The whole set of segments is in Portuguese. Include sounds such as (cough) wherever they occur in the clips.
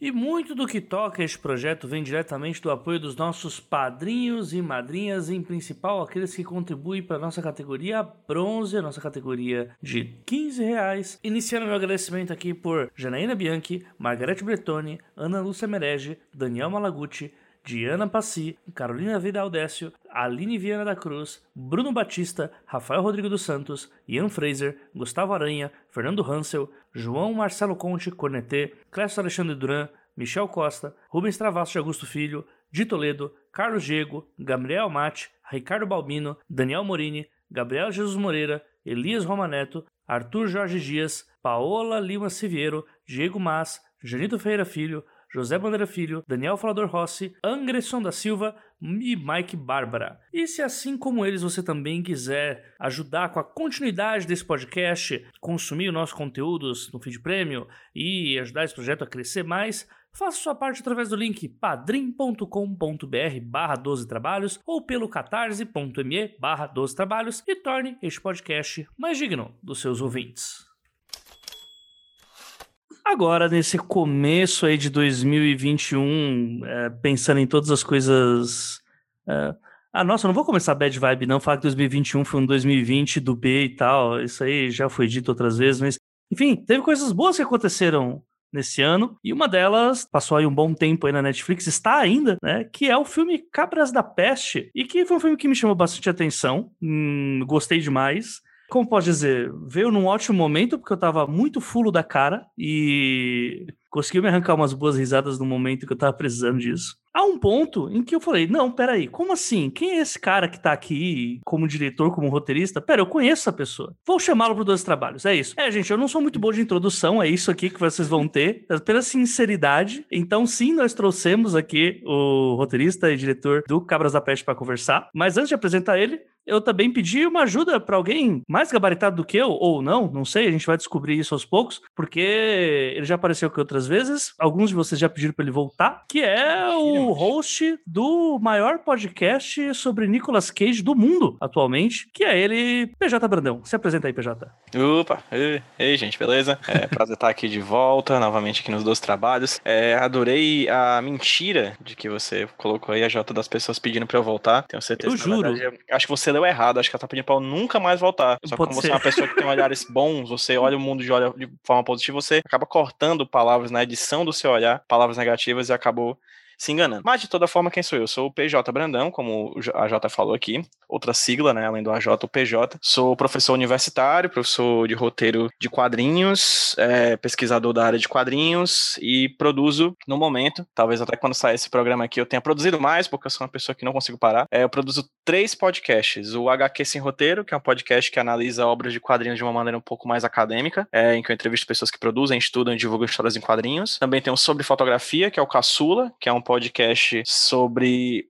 E muito do que toca este projeto vem diretamente do apoio dos nossos padrinhos e madrinhas, em principal aqueles que contribuem para a nossa categoria bronze, a nossa categoria de 15 reais. Iniciando meu agradecimento aqui por Janaína Bianchi, Margarete Bretoni, Ana Lúcia Merege, Daniel Malaguti, Diana Passi, Carolina Vidal Décio, Aline Viana da Cruz, Bruno Batista, Rafael Rodrigo dos Santos, Ian Fraser, Gustavo Aranha, Fernando Hansel, João Marcelo Conte, Cornetê, Clécio Alexandre Duran, Michel Costa, Rubens Travasso de Augusto Filho, Di Toledo, Carlos Diego, Gabriel Mate, Ricardo Balbino, Daniel Morini, Gabriel Jesus Moreira, Elias Romaneto, Arthur Jorge Dias, Paola Lima Siviero, Diego Mas, Janito Feira Filho, José Bandeira Filho, Daniel Falador Rossi, Angresson da Silva e Mike Bárbara. E se assim como eles você também quiser ajudar com a continuidade desse podcast, consumir o nosso conteúdos no feed prêmio e ajudar esse projeto a crescer mais, Faça sua parte através do link padrim.com.br barra 12 trabalhos ou pelo catarse.me barra 12 trabalhos e torne este podcast mais digno dos seus ouvintes. Agora, nesse começo aí de 2021, é, pensando em todas as coisas. É, ah, nossa, não vou começar bad vibe, não. Falar que 2021 foi um 2020 do B e tal. Isso aí já foi dito outras vezes, mas. Enfim, teve coisas boas que aconteceram nesse ano, e uma delas passou aí um bom tempo aí na Netflix, está ainda, né, que é o filme Cabras da Peste, e que foi um filme que me chamou bastante atenção, hum, gostei demais, como pode dizer, veio num ótimo momento, porque eu tava muito fulo da cara e conseguiu me arrancar umas boas risadas no momento que eu tava precisando disso. Há um ponto em que eu falei: não, peraí, como assim? Quem é esse cara que tá aqui como diretor, como roteirista? Pera, eu conheço essa pessoa. Vou chamá-lo para dois trabalhos. É isso. É, gente, eu não sou muito bom de introdução, é isso aqui que vocês vão ter, pela sinceridade. Então, sim, nós trouxemos aqui o roteirista e diretor do Cabras da Peste para conversar. Mas antes de apresentar ele, eu também pedi uma ajuda para alguém mais gabaritado do que eu, ou não, não sei, a gente vai descobrir isso aos poucos, porque ele já apareceu aqui outras vezes, alguns de vocês já pediram para ele voltar, que é o host do maior podcast sobre Nicolas Cage do mundo atualmente, que é ele, PJ Brandão. Se apresenta aí, PJ. Opa, ei, ei gente, beleza? É (laughs) prazer estar aqui de volta, novamente aqui nos dois trabalhos. É, adorei a mentira de que você colocou aí a Jota das pessoas pedindo para eu voltar. Tenho certeza. Eu juro. Verdade, acho que você leu errado, acho que ela tá pedindo pra eu nunca mais voltar. Só que como ser. você é uma pessoa que tem olhares (laughs) bons, você olha o mundo de, olha, de forma positiva, você acaba cortando palavras na edição do seu olhar, palavras negativas e acabou se enganando. Mas de toda forma, quem sou eu? Sou o PJ Brandão, como a J falou aqui, outra sigla, né, além do AJ, o PJ. Sou professor universitário, professor de roteiro de quadrinhos, é, pesquisador da área de quadrinhos e produzo no momento, talvez até quando sair esse programa aqui eu tenha produzido mais, porque eu sou uma pessoa que não consigo parar. É, eu produzo três podcasts. O HQ Sem Roteiro, que é um podcast que analisa obras de quadrinhos de uma maneira um pouco mais acadêmica, é, em que eu entrevisto pessoas que produzem, estudam e divulgam histórias em quadrinhos. Também tem o Sobre Fotografia, que é o Caçula, que é um podcast sobre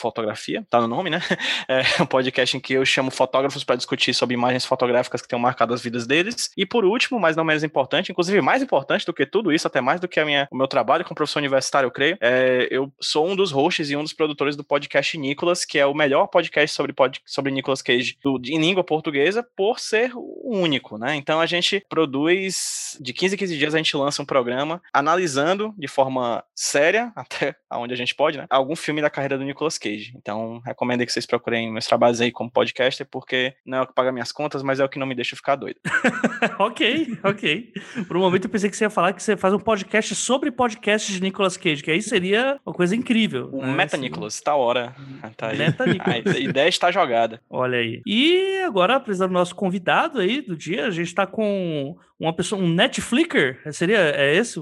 fotografia, tá no nome, né? (laughs) É um podcast em que eu chamo fotógrafos para discutir sobre imagens fotográficas que tenham marcado as vidas deles. E por último, mas não menos importante, inclusive mais importante do que tudo isso, até mais do que a minha, o meu trabalho como professor universitário, eu creio, é, eu sou um dos hosts e um dos produtores do podcast Nicolas, que é o melhor podcast sobre, pod, sobre Nicolas Cage do, em língua portuguesa, por ser o único, né? Então a gente produz, de 15 a 15 dias a gente lança um programa analisando de forma séria, até onde a gente pode, né? Algum filme da carreira do Nicolas Cage. Então, recomendo que vocês procurem meus trabalhos aí como podcaster, porque não é o que paga minhas contas, mas é o que não me deixa ficar doido. (laughs) ok, ok. Por um momento eu pensei que você ia falar que você faz um podcast sobre podcast de Nicolas Cage, que aí seria uma coisa incrível. O né? Meta Nicolas, tá hora. Tá aí. Meta (laughs) Nicolas. A ideia está jogada. Olha aí. E agora, apresentando o nosso convidado aí do dia, a gente está com uma pessoa, um Netflixer, seria é esse,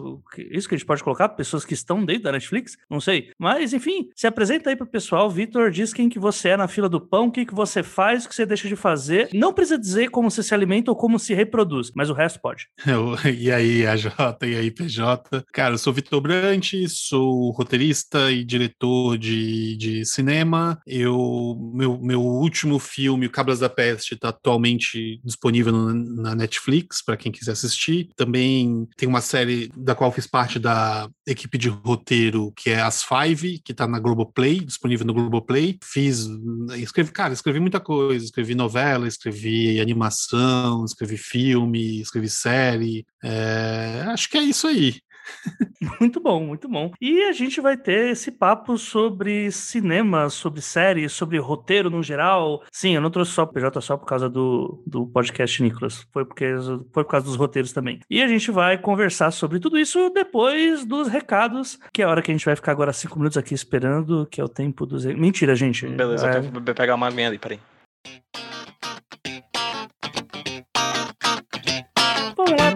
isso que a gente pode colocar, pessoas que estão dentro da Netflix, não sei. Mas enfim, se apresenta aí pro pessoal. Vitor, diz quem que você é na fila do pão, o que, que você faz, o que você deixa de fazer. Não precisa dizer como você se alimenta ou como se reproduz, mas o resto pode. (laughs) Eu, e aí, AJ, e aí, PJ? Cara, eu sou Vitor Brandt, sou roteirista e diretor de, de cinema. Eu, meu, meu último filme, O Cabras da Peste, está atualmente disponível no, na Netflix, para quem quiser assistir. Também tem uma série da qual fiz parte da equipe de roteiro, que é As Five, que está na Globoplay, disponível no Globoplay. Fiz, escrevi, cara, escrevi muita coisa, escrevi novela, escrevi animação, escrevi filme, escrevi série. É, acho que é isso aí. (laughs) Muito bom, muito bom. E a gente vai ter esse papo sobre cinema, sobre séries, sobre roteiro no geral. Sim, eu não trouxe só o PJ só por causa do, do podcast Nicolas. Foi, porque, foi por causa dos roteiros também. E a gente vai conversar sobre tudo isso depois dos recados, que é a hora que a gente vai ficar agora cinco minutos aqui esperando, que é o tempo dos. Mentira, gente. Beleza, é... eu vou pegar uma aguinha ali, peraí.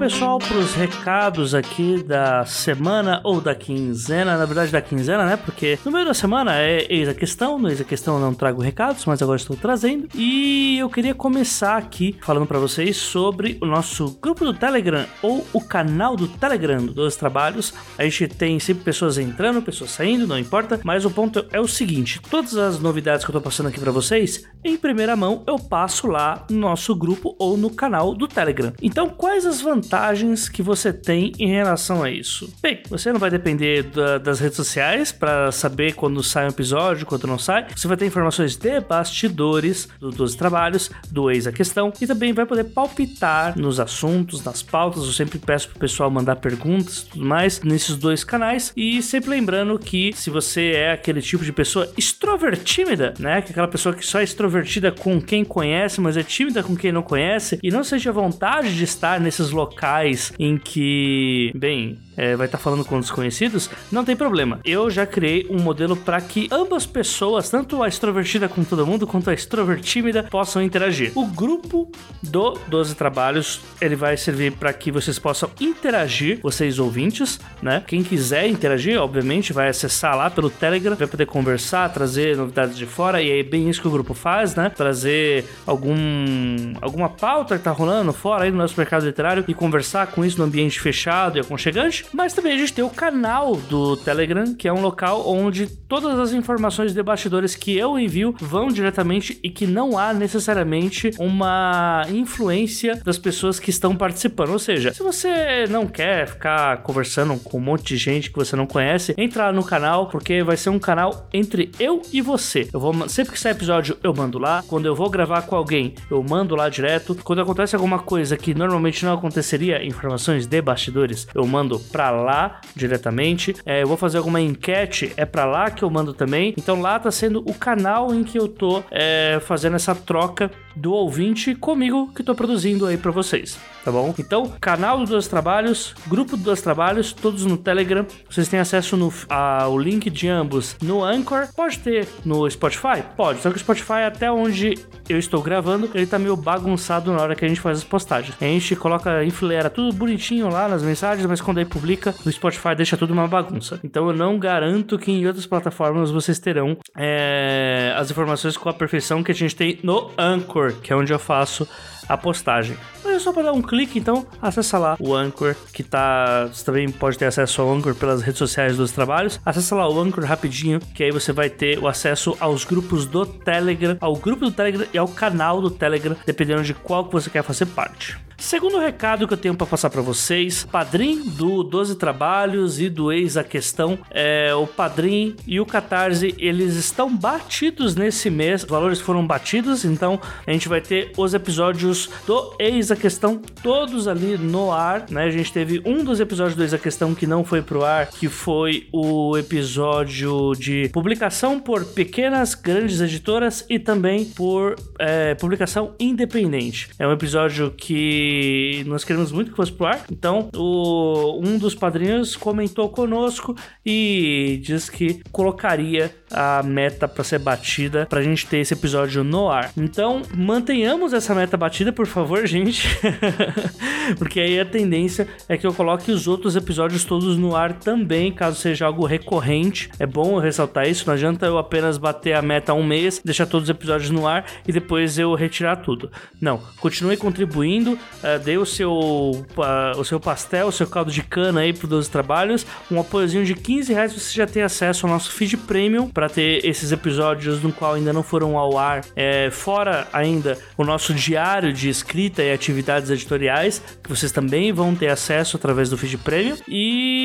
Pessoal, para os recados aqui da semana ou da quinzena, na verdade da quinzena, né? Porque no meio da semana é eis a questão, no eis a questão eu não trago recados, mas agora estou trazendo. E eu queria começar aqui falando para vocês sobre o nosso grupo do Telegram ou o canal do Telegram dos trabalhos. A gente tem sempre pessoas entrando, pessoas saindo, não importa, mas o ponto é o seguinte: todas as novidades que eu tô passando aqui para vocês, em primeira mão eu passo lá no nosso grupo ou no canal do Telegram. Então, quais as vantagens vantagens que você tem em relação a isso? Bem, você não vai depender da, das redes sociais para saber quando sai um episódio, quando não sai. Você vai ter informações de bastidores do, dos trabalhos, do ex a questão e também vai poder palpitar nos assuntos, nas pautas. Eu sempre peço pro pessoal mandar perguntas e tudo mais nesses dois canais. E sempre lembrando que se você é aquele tipo de pessoa extrovertímida, né? Que é aquela pessoa que só é extrovertida com quem conhece, mas é tímida com quem não conhece e não seja vontade de estar nesses locais locais em que, bem, é, vai estar tá falando com desconhecidos, não tem problema. Eu já criei um modelo para que ambas pessoas, tanto a extrovertida com todo mundo, quanto a extrovertímida, possam interagir. O grupo do 12 Trabalhos, ele vai servir para que vocês possam interagir, vocês ouvintes, né? Quem quiser interagir, obviamente, vai acessar lá pelo Telegram, vai poder conversar, trazer novidades de fora, e é bem isso que o grupo faz, né? Trazer algum alguma pauta que tá rolando fora aí no nosso mercado literário e conversar com isso no ambiente fechado e aconchegante, mas também a gente tem o canal do Telegram, que é um local onde todas as informações de bastidores que eu envio vão diretamente e que não há necessariamente uma influência das pessoas que estão participando. Ou seja, se você não quer ficar conversando com um monte de gente que você não conhece, entra lá no canal, porque vai ser um canal entre eu e você. Eu vou sempre que sair episódio, eu mando lá. Quando eu vou gravar com alguém, eu mando lá direto. Quando acontece alguma coisa que normalmente não acontece seria informações de bastidores, eu mando para lá diretamente. É, eu vou fazer alguma enquete, é para lá que eu mando também. Então lá tá sendo o canal em que eu tô é, fazendo essa troca do ouvinte comigo que tô produzindo aí para vocês, tá bom? Então, canal do Dois Trabalhos, grupo do Dois Trabalhos, todos no Telegram. Vocês têm acesso no, ao link de ambos no Anchor. Pode ter no Spotify? Pode. Só que o Spotify, até onde eu estou gravando, ele tá meio bagunçado na hora que a gente faz as postagens. A gente coloca enfileira tudo bonitinho lá nas mensagens, mas quando aí publica, o Spotify deixa tudo uma bagunça. Então eu não garanto que em outras plataformas vocês terão é, as informações com a perfeição que a gente tem no Anchor, que é onde eu faço a postagem. Mas é só para dar um clique, então acessa lá o Anchor, que tá. Você também pode ter acesso ao Anchor pelas redes sociais dos trabalhos. Acessa lá o Anchor rapidinho, que aí você vai ter o acesso aos grupos do Telegram, ao grupo do Telegram e ao canal do Telegram, dependendo de qual que você quer fazer parte. Segundo recado que eu tenho para passar para vocês, Padrim do 12 Trabalhos e do Ex a Questão, é, o Padrim e o Catarse, eles estão batidos nesse mês, os valores foram batidos, então a gente vai ter os episódios do Ex a Questão todos ali no ar, né? A gente teve um dos episódios do Ex a Questão que não foi pro ar, que foi o episódio de publicação por pequenas, grandes editoras e também por é, publicação independente. É um episódio que e nós queremos muito que fosse pro ar. Então, o, um dos padrinhos comentou conosco e diz que colocaria a meta para ser batida pra gente ter esse episódio no ar. Então, mantenhamos essa meta batida, por favor, (laughs) gente. Porque aí a tendência é que eu coloque os outros episódios todos no ar também, caso seja algo recorrente. É bom eu ressaltar isso, não adianta eu apenas bater a meta um mês, deixar todos os episódios no ar e depois eu retirar tudo. Não, continue contribuindo, uh, dê o seu, o seu pastel, o seu caldo de cana aí pro 12 Trabalhos, um apoiozinho de 15 reais você já tem acesso ao nosso feed premium para ter esses episódios no qual ainda não foram ao ar, é, fora ainda o nosso diário de escrita e atividades editoriais, que vocês também vão ter acesso através do feed premium. E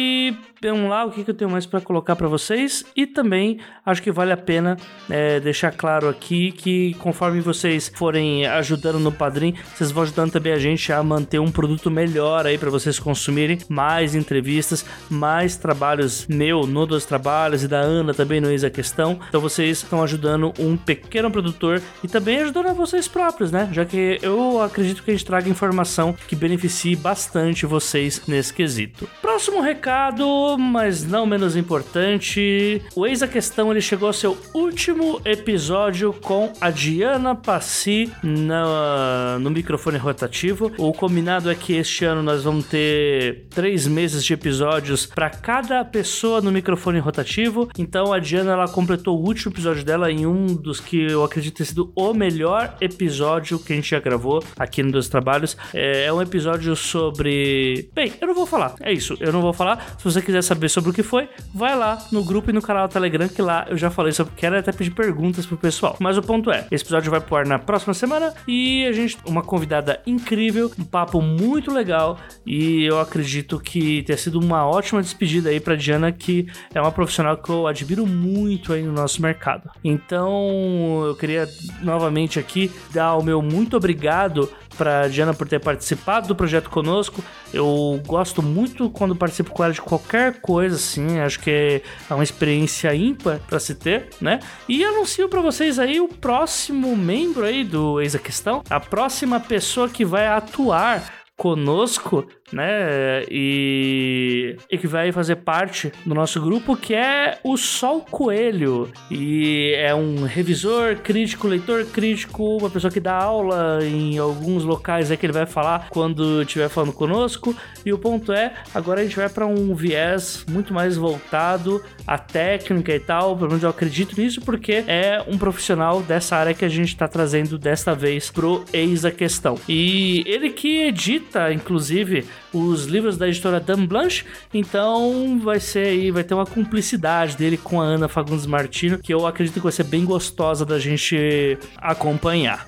vamos lá, o que, que eu tenho mais para colocar para vocês? E também acho que vale a pena é, deixar claro aqui que conforme vocês forem ajudando no Padrim, vocês vão ajudando também a gente a manter um produto melhor aí para vocês consumirem, mais entrevistas, mais trabalhos meu no dos trabalhos e da Ana também no Eis a Questão. Então vocês estão ajudando um pequeno produtor e também ajudando a vocês próprios, né? Já que eu acredito que a gente traga informação que beneficie bastante vocês nesse quesito. Próximo recado, mas não menos importante, o Eis a Questão ele chegou ao seu último episódio com a Diana Passi no, no microfone rotativo. O combinado é que este ano nós vamos ter três meses de episódios para cada pessoa no microfone rotativo. Então a Diana ela completou o último episódio dela em um dos que eu acredito ter sido o melhor episódio que a gente já gravou aqui no Dos Trabalhos. É, é um episódio sobre. Bem, eu não vou falar. É isso, eu não vou falar. Se você quiser saber sobre o que foi, vai lá no grupo e no canal do Telegram, que lá eu já falei sobre. Quero até pedir perguntas pro pessoal. Mas o ponto é: esse episódio vai pro ar na próxima semana e a gente, uma convidada incrível, um papo muito legal e eu acredito que tenha sido uma ótima despedida aí pra Diana, que é uma profissional que eu admiro muito aí no nosso mercado. Então, eu queria novamente aqui dar o meu muito obrigado para Diana por ter participado do projeto conosco. Eu gosto muito quando participo com ela de qualquer coisa assim, acho que é uma experiência ímpar para se ter, né? E anuncio para vocês aí o próximo membro aí do Eis a Questão, a próxima pessoa que vai atuar conosco, né? E, e que vai fazer parte do nosso grupo, que é o Sol Coelho. E é um revisor crítico, leitor crítico, uma pessoa que dá aula em alguns locais é que ele vai falar quando estiver falando conosco. E o ponto é, agora a gente vai para um viés muito mais voltado à técnica e tal. Pelo menos eu acredito nisso, porque é um profissional dessa área que a gente está trazendo desta vez pro Eis a Questão. E ele que edita, inclusive, os livros da editora Dan Blanche, então vai ser aí, vai ter uma cumplicidade dele com a Ana Fagundes Martino, que eu acredito que vai ser bem gostosa da gente acompanhar.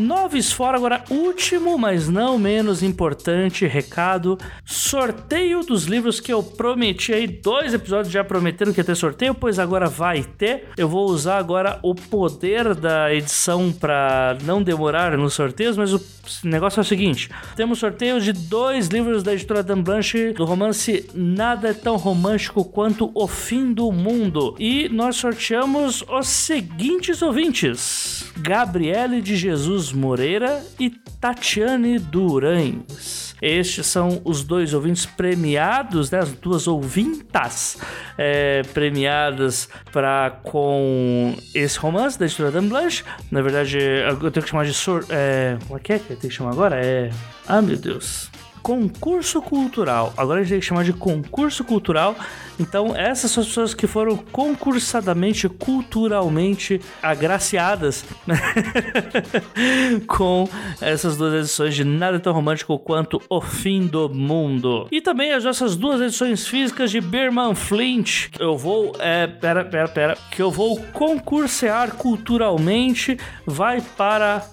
Noves fora agora, último, mas não menos importante recado: sorteio dos livros que eu prometi aí. Dois episódios já prometeram que ia ter sorteio, pois agora vai ter. Eu vou usar agora o poder da edição para não demorar nos sorteios, mas o negócio é o seguinte: temos sorteio de dois livros da editora Dan Blanche do romance Nada é tão romântico quanto O Fim do Mundo. E nós sorteamos os seguintes ouvintes: Gabriele de Jesus Moreira e Tatiane Durães. Estes são os dois ouvintes premiados, né, as duas ouvintas é, premiadas para com esse romance da editora Dan Blanche. Na verdade, eu tenho que chamar de sor, é, como é que é que eu tenho que chamar agora? É, ah meu Deus, concurso cultural. Agora a gente tem que chamar de concurso cultural. Então, essas são as pessoas que foram concursadamente, culturalmente agraciadas (laughs) com essas duas edições de Nada Tão Romântico quanto O Fim do Mundo. E também as nossas duas edições físicas de Berman Flint. Eu vou. É, pera, pera, pera. Que eu vou concursear culturalmente. Vai para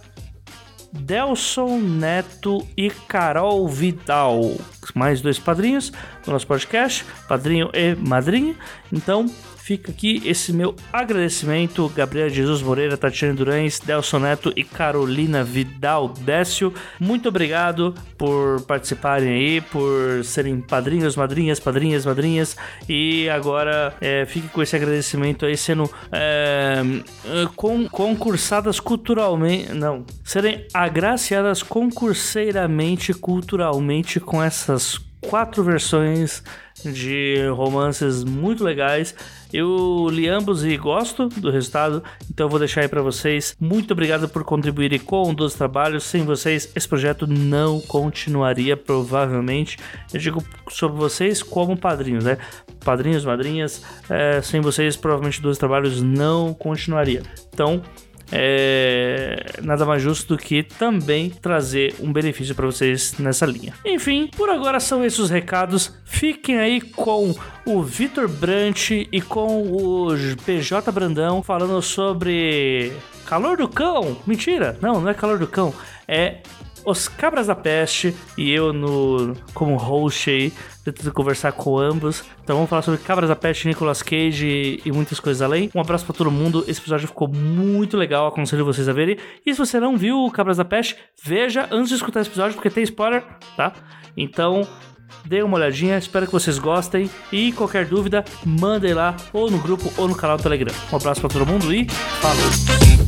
Delson Neto e Carol Vidal. mais dois padrinhos no nosso podcast, padrinho e madrinha. Então, Fica aqui esse meu agradecimento, Gabriel Jesus Moreira, Tatiana Durães, Delson Neto e Carolina Vidal Décio. Muito obrigado por participarem aí, por serem padrinhos, madrinhas, padrinhas, madrinhas. E agora é, fique com esse agradecimento aí sendo é, con concursadas culturalmente. Não, serem agraciadas concurseiramente, culturalmente com essas quatro versões de romances muito legais. Eu li ambos e gosto do resultado, então eu vou deixar aí para vocês. Muito obrigado por contribuírem com os trabalhos. Sem vocês, esse projeto não continuaria, provavelmente. Eu digo sobre vocês como padrinhos, né? Padrinhos, madrinhas, é, sem vocês, provavelmente, dos trabalhos não continuaria. Então, é nada mais justo do que também trazer um benefício para vocês nessa linha. Enfim, por agora são esses os recados. Fiquem aí com o Vitor Brant e com o PJ Brandão falando sobre calor do cão. Mentira, não, não é calor do cão. É os Cabras da Peste e eu no como host aí, tentando conversar com ambos. Então vamos falar sobre Cabras da Peste, Nicolas Cage e, muitas coisas além. Um abraço para todo mundo. Esse episódio ficou muito legal, aconselho vocês a verem. E se você não viu Cabras da Peste, veja antes de escutar esse episódio porque tem spoiler, tá? Então, dê uma olhadinha, espero que vocês gostem e qualquer dúvida, mandem lá ou no grupo ou no canal do Telegram. Um abraço para todo mundo e falou!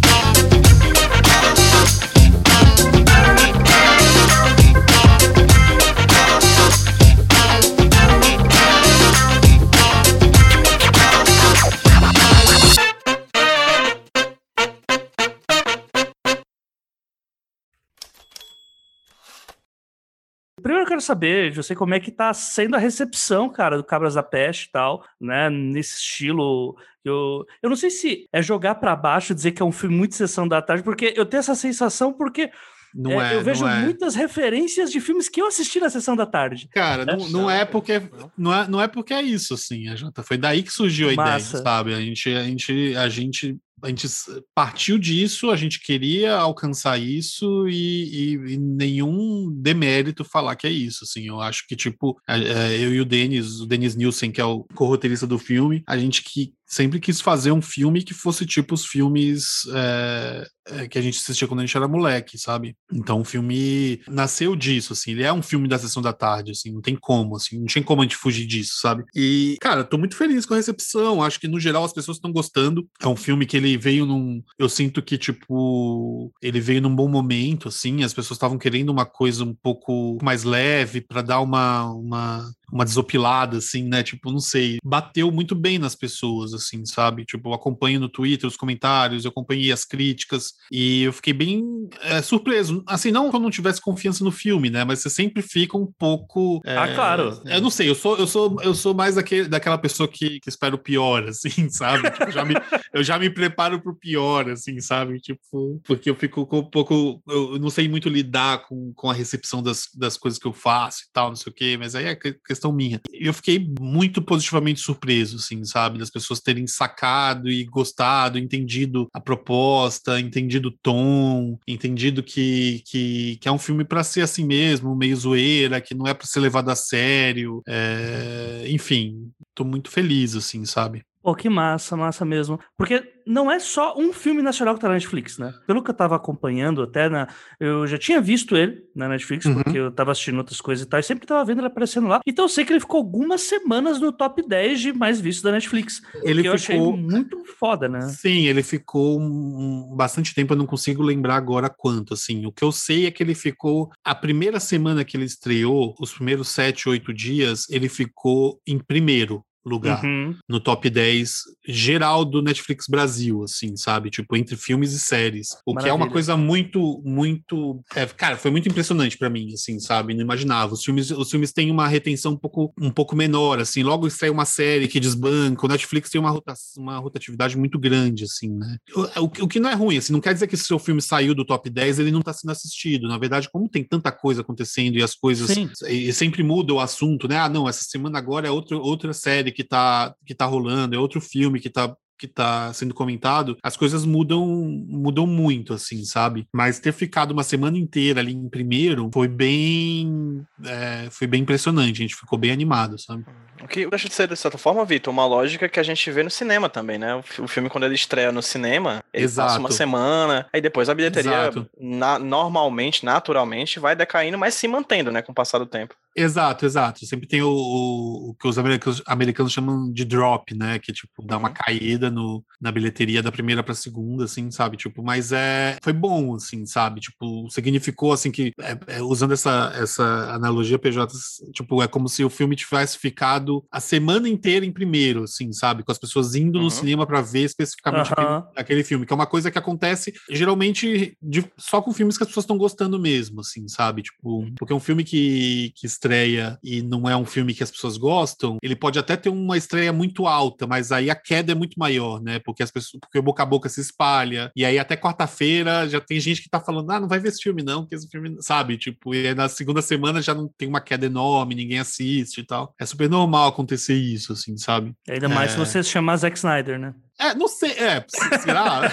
Primeiro eu quero saber, eu sei como é que tá sendo a recepção, cara, do Cabras da Peste e tal, né? Nesse estilo. Eu, eu não sei se é jogar para baixo dizer que é um filme muito sessão da tarde, porque eu tenho essa sensação porque. Não é, é eu vejo é. muitas referências de filmes que eu assisti na sessão da tarde. Cara, né? não, não é porque não é, não é porque é isso assim, a Jota. Foi daí que surgiu a Massa. ideia, sabe? A gente, a gente, a gente a gente partiu disso, a gente queria alcançar isso e, e, e, nenhum demérito falar que é isso, assim, eu acho que, tipo, eu e o Denis, o Denis Nielsen, que é o co-roteirista do filme, a gente que sempre quis fazer um filme que fosse tipo os filmes é, é, que a gente assistia quando a gente era moleque, sabe? Então o filme nasceu disso, assim, ele é um filme da sessão da tarde, assim, não tem como, assim, não tinha como a gente fugir disso, sabe? E, cara, tô muito feliz com a recepção, acho que no geral as pessoas estão gostando, é um filme que ele veio num, eu sinto que, tipo, ele veio num bom momento, assim, as pessoas estavam querendo uma coisa um pouco mais leve para dar uma, uma uma desopilada, assim, né? Tipo, não sei, bateu muito bem nas pessoas, assim, sabe? Tipo, eu acompanho no Twitter os comentários, eu acompanhei as críticas e eu fiquei bem é, surpreso. Assim, não que eu não tivesse confiança no filme, né? Mas você sempre fica um pouco. É, ah, claro. Eu não sei, eu sou, eu sou, eu sou mais daquele, daquela pessoa que, que espera o pior, assim, (laughs) sabe? Tipo, eu, já me, eu já me preparo pro pior, assim, sabe? Tipo, porque eu fico com um pouco. Eu não sei muito lidar com, com a recepção das, das coisas que eu faço e tal, não sei o quê, mas aí é questão questão minha. Eu fiquei muito positivamente surpreso, assim, sabe? Das pessoas terem sacado e gostado, entendido a proposta, entendido o tom, entendido que, que, que é um filme para ser assim mesmo, meio zoeira, que não é para ser levado a sério. É... Enfim, tô muito feliz, assim, sabe? Pô, que massa, massa mesmo. Porque não é só um filme nacional que tá na Netflix, né? Pelo que eu tava acompanhando até na. Eu já tinha visto ele na Netflix, uhum. porque eu tava assistindo outras coisas e tal, e sempre tava vendo ele aparecendo lá. Então eu sei que ele ficou algumas semanas no top 10 de mais vistos da Netflix. Ele ficou... eu achei muito foda, né? Sim, ele ficou um... bastante tempo, eu não consigo lembrar agora quanto, assim. O que eu sei é que ele ficou. A primeira semana que ele estreou, os primeiros sete, oito dias, ele ficou em primeiro lugar uhum. no top 10 geral do Netflix Brasil, assim, sabe? Tipo, entre filmes e séries. O Maravilha. que é uma coisa muito, muito. É, cara, foi muito impressionante para mim, assim, sabe? Não imaginava. Os filmes, os filmes têm uma retenção um pouco, um pouco menor, assim. Logo estreia uma série que desbanca. O Netflix tem uma, rota, uma rotatividade muito grande, assim, né? O, o, o, que não é ruim, assim, não quer dizer que se o seu filme saiu do top 10, ele não tá sendo assistido. Na verdade, como tem tanta coisa acontecendo e as coisas. E, e sempre muda o assunto, né? Ah, não, essa semana agora é outro, outra série que tá, que tá rolando, é outro filme que tá que tá sendo comentado, as coisas mudam mudam muito, assim, sabe? Mas ter ficado uma semana inteira ali em primeiro foi bem é, foi bem impressionante, a gente ficou bem animado, sabe? O que deixa de ser, de certa forma, Vitor, uma lógica que a gente vê no cinema também, né? O filme, quando ele estreia no cinema, ele Exato. passa uma semana, aí depois a bilheteria, na, normalmente, naturalmente, vai decaindo, mas se mantendo, né, com o passar do tempo. Exato, exato. Sempre tem o, o, o, que os americanos, americanos chamam de drop, né? Que, tipo, dá uma uhum. caída no, na bilheteria da primeira pra segunda, assim, sabe? Tipo, mas é, foi bom, assim, sabe? Tipo, significou, assim, que, é, é, usando essa, essa analogia, PJ, tipo, é como se o filme tivesse ficado a semana inteira em primeiro, assim, sabe? Com as pessoas indo uhum. no cinema para ver especificamente uhum. aquele, aquele, filme, que é uma coisa que acontece geralmente de, só com filmes que as pessoas estão gostando mesmo, assim, sabe? Tipo, porque é um filme que, que estreia e não é um filme que as pessoas gostam, ele pode até ter uma estreia muito alta, mas aí a queda é muito maior, né? Porque as pessoas, porque o boca a boca se espalha, e aí até quarta-feira já tem gente que tá falando, ah, não vai ver esse filme não, porque esse filme, sabe? Tipo, e aí na segunda semana já não tem uma queda enorme, ninguém assiste e tal. É super normal acontecer isso, assim, sabe? Ainda mais é... se você chamar Zack Snyder, né? É, não sei, é, será?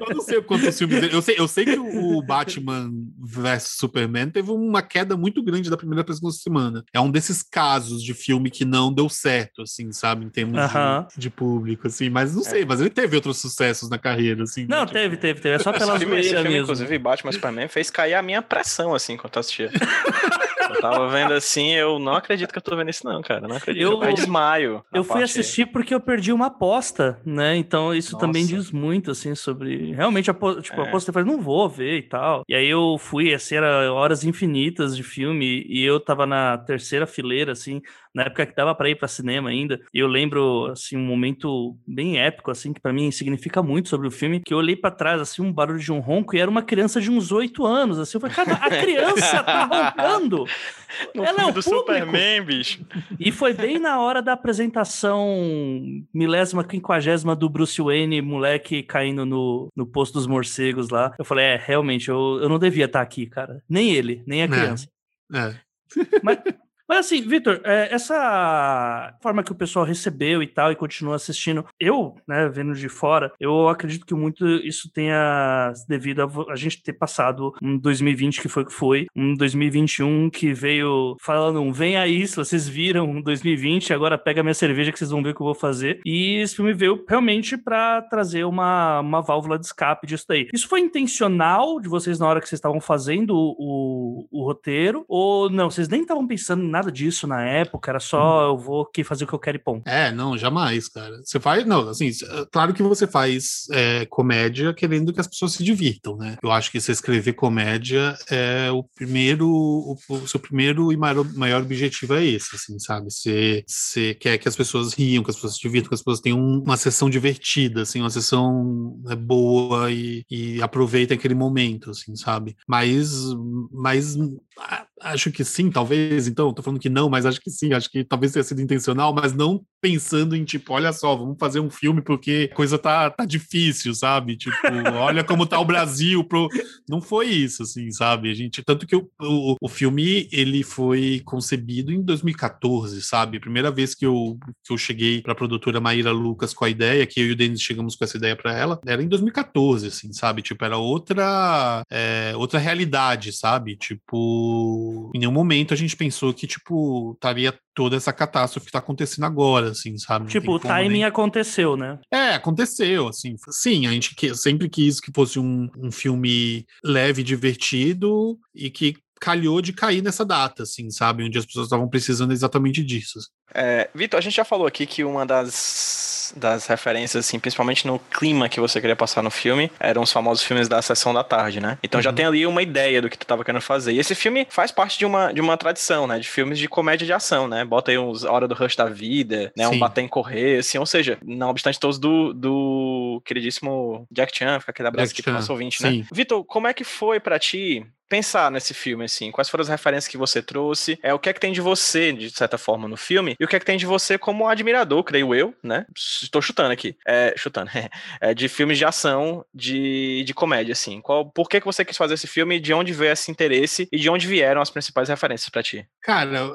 eu não sei quantos filmes dele. Eu sei, eu sei que o Batman vs Superman teve uma queda muito grande da primeira para a segunda semana. É um desses casos de filme que não deu certo, assim, sabe, em termos uh -huh. de, de, público, assim. Mas não sei, é. mas ele teve outros sucessos na carreira, assim. Não, tipo... teve, teve, teve. É só pela zoeira filme, mesmo. Inclusive, Batman Superman fez cair a minha pressão, assim, quando eu assistia. (laughs) eu tava vendo assim, eu não acredito que eu tô vendo isso, não, cara. Não acredito. Eu, eu desmaio. Eu fui assistir porque eu perdi uma aposta, né? Então isso Nossa. também diz muito, assim, sobre. Realmente, a, tipo, é. aposta faz, não vou ver e tal. E aí eu fui, assim, era horas infinitas de filme, e eu tava na terceira fileira, assim, na época que dava para ir para cinema ainda. E eu lembro assim um momento bem épico assim que para mim significa muito sobre o filme, que eu olhei para trás assim um barulho de um ronco e era uma criança de uns oito anos, assim, eu falei, cara, a (laughs) criança tá roncando. (laughs) No Ela é o do público. Superman, bicho. E foi bem na hora da apresentação milésima, quinquagésima do Bruce Wayne, moleque caindo no, no posto dos morcegos lá. Eu falei, é, realmente, eu, eu não devia estar aqui, cara. Nem ele, nem a é. criança. É. é. Mas, mas assim, Vitor, é, essa forma que o pessoal recebeu e tal e continua assistindo, eu, né, vendo de fora, eu acredito que muito isso tenha devido a, a gente ter passado um 2020 que foi que foi, um 2021 que veio falando, vem aí, se vocês viram 2020, agora pega minha cerveja que vocês vão ver o que eu vou fazer. E esse filme veio realmente para trazer uma, uma válvula de escape disso daí. Isso foi intencional de vocês na hora que vocês estavam fazendo o, o, o roteiro? Ou não, vocês nem estavam pensando nada nada disso na época, era só uhum. eu vou aqui fazer o que eu quero e ponto. É, não, jamais, cara. Você faz, não, assim, é, claro que você faz é, comédia querendo que as pessoas se divirtam, né? Eu acho que você escrever comédia é o primeiro, o, o seu primeiro e maior, maior objetivo é esse, assim, sabe? Você, você quer que as pessoas riam, que as pessoas se divirtam, que as pessoas tenham uma sessão divertida, assim, uma sessão né, boa e, e aproveitem aquele momento, assim, sabe? Mas, mas acho que sim, talvez, então, tô falando que não, mas acho que sim, acho que talvez tenha sido intencional, mas não pensando em tipo, olha só, vamos fazer um filme porque a coisa tá, tá difícil, sabe? Tipo, olha como tá o Brasil. Pro... Não foi isso, assim, sabe? A gente, tanto que o, o, o filme ele foi concebido em 2014, sabe? Primeira vez que eu, que eu cheguei pra produtora Maíra Lucas com a ideia, que eu e o Denis chegamos com essa ideia para ela, era em 2014, assim, sabe? Tipo, era outra, é, outra realidade, sabe? Tipo, em nenhum momento a gente pensou que, tipo, estaria toda essa catástrofe que tá acontecendo agora, assim, sabe? tipo, o timing nem... aconteceu, né? É, aconteceu, assim. Sim, a gente sempre quis que fosse um, um filme leve, divertido e que calhou de cair nessa data, assim, sabe? Onde as pessoas estavam precisando exatamente disso. É, Vitor, a gente já falou aqui que uma das, das referências, assim, principalmente no clima que você queria passar no filme, eram os famosos filmes da Sessão da Tarde, né? Então uhum. já tem ali uma ideia do que tu tava querendo fazer. E esse filme faz parte de uma, de uma tradição, né? De filmes de comédia de ação, né? Bota aí uns Hora do Rush da Vida, né? Sim. Um Bater em Correr, assim, ou seja, não obstante todos do, do queridíssimo Jack Chan, fica aquele abraço aqui pro nosso ouvinte, né? Vitor, como é que foi para ti pensar nesse filme, assim, quais foram as referências que você trouxe, é o que é que tem de você, de certa forma, no filme, e o que é que tem de você como admirador, creio eu, né? Estou chutando aqui, é, chutando, (laughs) é, de filmes de ação, de, de comédia, assim. Qual, por que, que você quis fazer esse filme, de onde veio esse interesse e de onde vieram as principais referências para ti? Cara,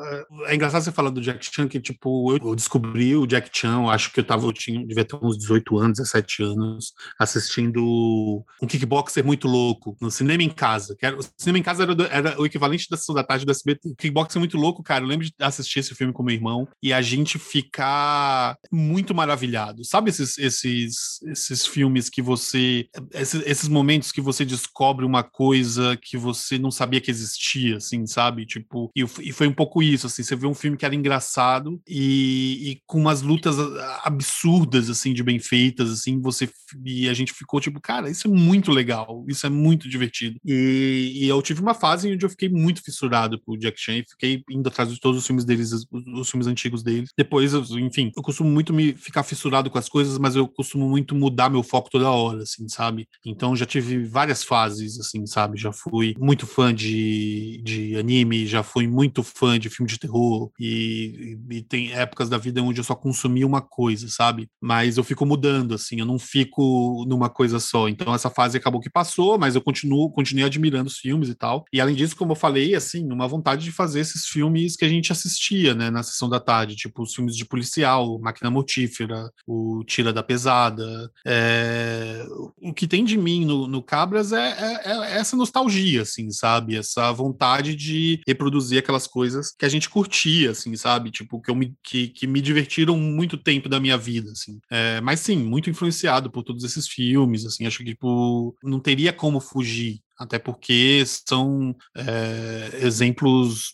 é engraçado você falar do Jack Chan, que, tipo, eu descobri o Jack Chan, acho que eu tava, eu tinha, devia ter uns 18 anos, 17 anos, assistindo um kickboxer muito louco, no cinema em casa. Que era, cinema em casa era, era o equivalente da sessão da tarde do SBT. Kickboxer muito louco, cara. Eu lembro de assistir esse filme com meu irmão e a gente ficar muito maravilhado. Sabe esses, esses, esses filmes que você. Esses, esses momentos que você descobre uma coisa que você não sabia que existia, assim, sabe? Tipo, e, e foi um pouco isso, assim. Você vê um filme que era engraçado e, e com umas lutas absurdas, assim, de bem feitas, assim, você. E a gente ficou tipo, cara, isso é muito legal, isso é muito divertido. E, e eu tive uma fase onde eu fiquei muito fissurado por Jack Chan e fiquei indo atrás de todos os filmes deles, os, os filmes antigos deles. Depois, enfim, eu costumo muito me ficar fissurado com as coisas, mas eu costumo muito mudar meu foco toda hora, assim, sabe? Então já tive várias fases, assim, sabe? Já fui muito fã de, de anime, já fui muito fã de filme de terror e, e, e tem épocas da vida onde eu só consumi uma coisa, sabe? Mas eu fico mudando, assim, eu não fico numa coisa só. Então essa fase acabou que passou, mas eu continuo, continuei admirando os filmes e tal. E além disso, como eu falei, assim, uma vontade de fazer esses filmes que a gente assistia, né, na sessão da tarde, tipo os filmes de policial, Máquina Mortífera, o Tira da Pesada. É... O que tem de mim no, no Cabras é, é, é, essa nostalgia, assim, sabe? Essa vontade de reproduzir aquelas coisas que a gente curtia, assim, sabe? Tipo, que, eu me, que, que me divertiram muito tempo da minha vida, assim. É, mas sim, muito influenciado por todos esses filmes, assim, acho que, tipo, não teria como fugir até porque são é, exemplos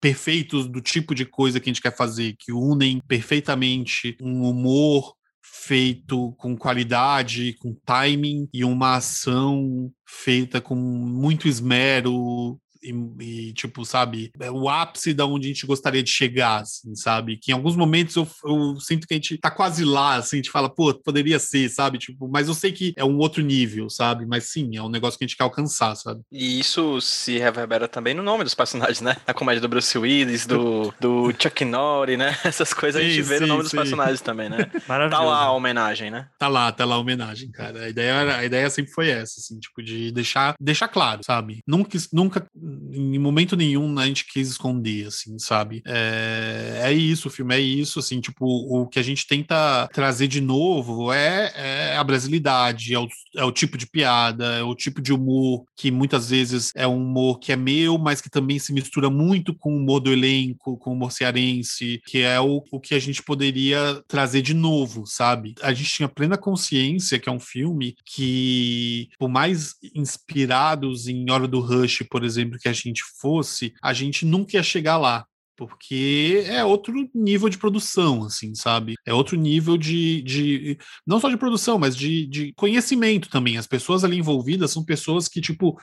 perfeitos do tipo de coisa que a gente quer fazer, que unem perfeitamente um humor feito com qualidade, com timing e uma ação feita com muito esmero, e, e, tipo, sabe, é o ápice da onde a gente gostaria de chegar, assim, sabe? Que em alguns momentos eu, eu, sinto que a gente tá quase lá, assim, a gente fala, pô, poderia ser, sabe? Tipo, mas eu sei que é um outro nível, sabe? Mas sim, é um negócio que a gente quer alcançar, sabe? E isso se reverbera também no nome dos personagens, né? Na comédia do Bruce Willis, do, do Chuck Norris, né? (laughs) Essas coisas sim, a gente vê sim, no nome sim. dos personagens também, né? (laughs) Tá lá a homenagem, né? Tá lá, tá lá a homenagem, cara. A ideia, a ideia sempre foi essa, assim, tipo, de deixar, deixar claro, sabe? Nunca, nunca em momento nenhum a gente quis esconder, assim, sabe? É, é isso, o filme é isso, assim, tipo, o que a gente tenta trazer de novo é, é a brasilidade, é o, é o tipo de piada, é o tipo de humor que muitas vezes é um humor que é meu, mas que também se mistura muito com o humor do elenco, com o humor cearense, que é o, o que a gente poderia trazer de novo, sabe? A gente tinha plena consciência que é um filme que, por mais inspirados em Hora do Rush, por exemplo, que a gente fosse, a gente nunca ia chegar lá porque é outro nível de produção, assim, sabe? É outro nível de, de não só de produção, mas de, de conhecimento também. As pessoas ali envolvidas são pessoas que, tipo,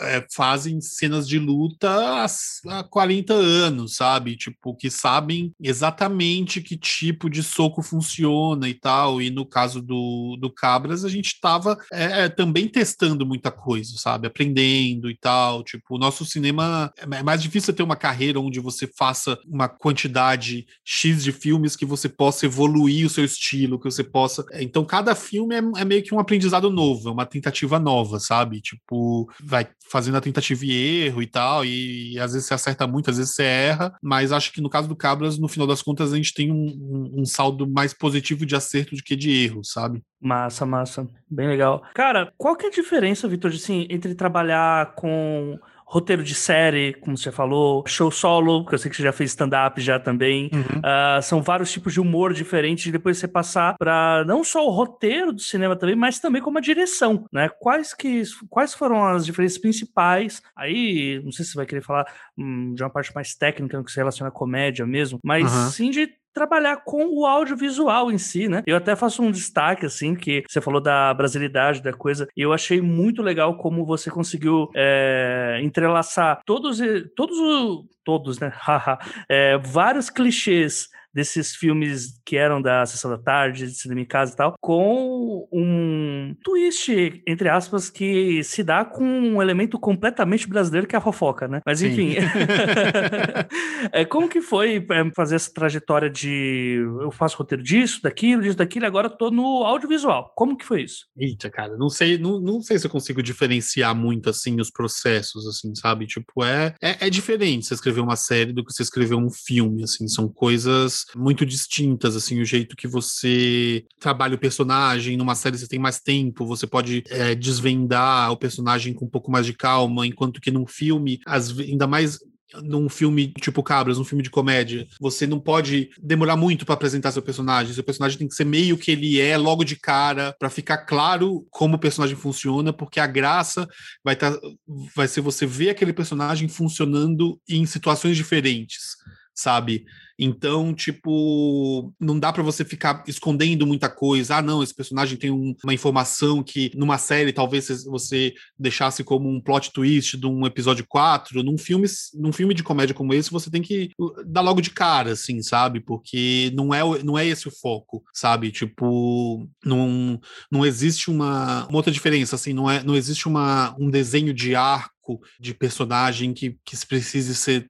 é, fazem cenas de luta há, há 40 anos, sabe? Tipo, que sabem exatamente que tipo de soco funciona e tal. E no caso do, do Cabras, a gente estava é, é, também testando muita coisa, sabe? Aprendendo e tal. Tipo, o nosso cinema é mais difícil ter uma carreira onde você faça faça uma quantidade X de filmes que você possa evoluir o seu estilo, que você possa. É, então, cada filme é, é meio que um aprendizado novo, é uma tentativa nova, sabe? Tipo, vai fazendo a tentativa e erro e tal, e, e às vezes você acerta muito, às vezes você erra, mas acho que no caso do Cabras, no final das contas, a gente tem um, um, um saldo mais positivo de acerto do que de erro, sabe? Massa, massa. Bem legal. Cara, qual que é a diferença, Vitor, assim, entre trabalhar com roteiro de série, como você falou, show solo, que eu sei que você já fez stand-up já também. Uhum. Uh, são vários tipos de humor diferentes, e depois você passar para não só o roteiro do cinema também, mas também como a direção, né? Quais, que, quais foram as diferenças principais? Aí, não sei se você vai querer falar hum, de uma parte mais técnica, que se relaciona à comédia mesmo, mas uhum. sim de trabalhar com o audiovisual em si, né? Eu até faço um destaque, assim, que você falou da brasilidade da coisa, e eu achei muito legal como você conseguiu é, entrelaçar todos, todos, todos, né? (laughs) é, vários clichês desses filmes que eram da sessão da tarde, de cinema em casa e tal, com um twist, entre aspas, que se dá com um elemento completamente brasileiro que é a fofoca, né? Mas enfim. (laughs) (laughs) é, como que foi é, fazer essa trajetória de eu faço roteiro disso, daquilo, disso, daquilo, agora tô no audiovisual. Como que foi isso? Eita, cara, não sei, não, não sei se eu consigo diferenciar muito assim os processos, assim, sabe? Tipo, é, é, é diferente você escrever uma série do que você escrever um filme, assim, são coisas muito distintas, assim, o jeito que você trabalha o personagem, numa série você tem mais tempo, você pode é, desvendar o personagem com um pouco mais de calma, enquanto que num filme, as, ainda mais num filme tipo Cabras, um filme de comédia, você não pode demorar muito para apresentar seu personagem. Seu personagem tem que ser meio que ele é logo de cara, para ficar claro como o personagem funciona, porque a graça vai tá, vai ser você ver aquele personagem funcionando em situações diferentes, sabe? Então, tipo, não dá para você ficar escondendo muita coisa. Ah, não, esse personagem tem um, uma informação que numa série talvez você deixasse como um plot twist de um episódio 4. Num filme, num filme de comédia como esse, você tem que uh, dar logo de cara, assim, sabe? Porque não é, não é esse o foco, sabe? Tipo, não, não existe uma, uma outra diferença, assim, não, é, não existe uma, um desenho de arco de personagem que, que precise ser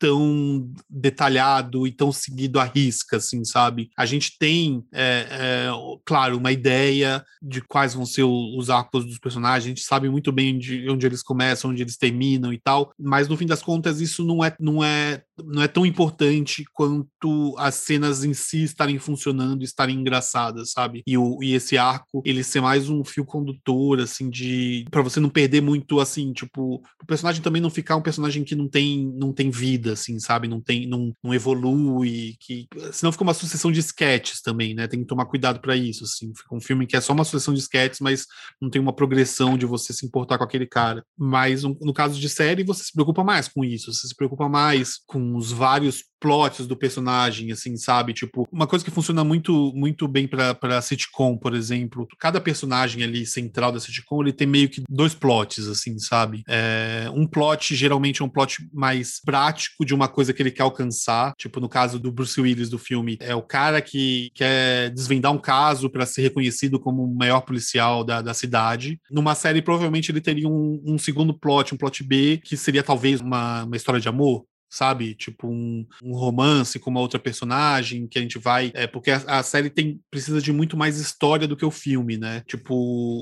tão detalhado e tão seguido à risca, assim, sabe? A gente tem, é, é, claro, uma ideia de quais vão ser os arcos dos personagens, a gente sabe muito bem onde, onde eles começam, onde eles terminam e tal, mas no fim das contas isso não é, não é, não é tão importante quanto as cenas em si estarem funcionando, estarem engraçadas, sabe? E, o, e esse arco, ele ser mais um fio condutor, assim, de... para você não perder muito, assim, tipo, o personagem também não ficar um personagem que não tem, não tem vida, assim, sabe? Não tem, não, não evolui, que senão fica uma sucessão de sketches também, né? Tem que tomar cuidado para isso, assim. Fica um filme que é só uma sucessão de sketches, mas não tem uma progressão de você se importar com aquele cara. Mas no caso de série, você se preocupa mais com isso, você se preocupa mais com os vários plots do personagem, assim, sabe? Tipo, uma coisa que funciona muito, muito bem para sitcom, por exemplo. Cada personagem ali central da sitcom, ele tem meio que dois plots, assim, sabe? É, um plot geralmente é um plot mais prático de uma coisa que ele quer alcançar. Tipo, no caso do Bruce Willis do filme, é o cara que quer desvendar um caso para ser reconhecido como o maior policial da, da cidade. Numa série, provavelmente ele teria um, um segundo plot, um plot B, que seria talvez uma, uma história de amor, sabe? Tipo um, um, romance com uma outra personagem que a gente vai. É, porque a, a, série tem precisa de muito mais história do que o filme, né? Tipo,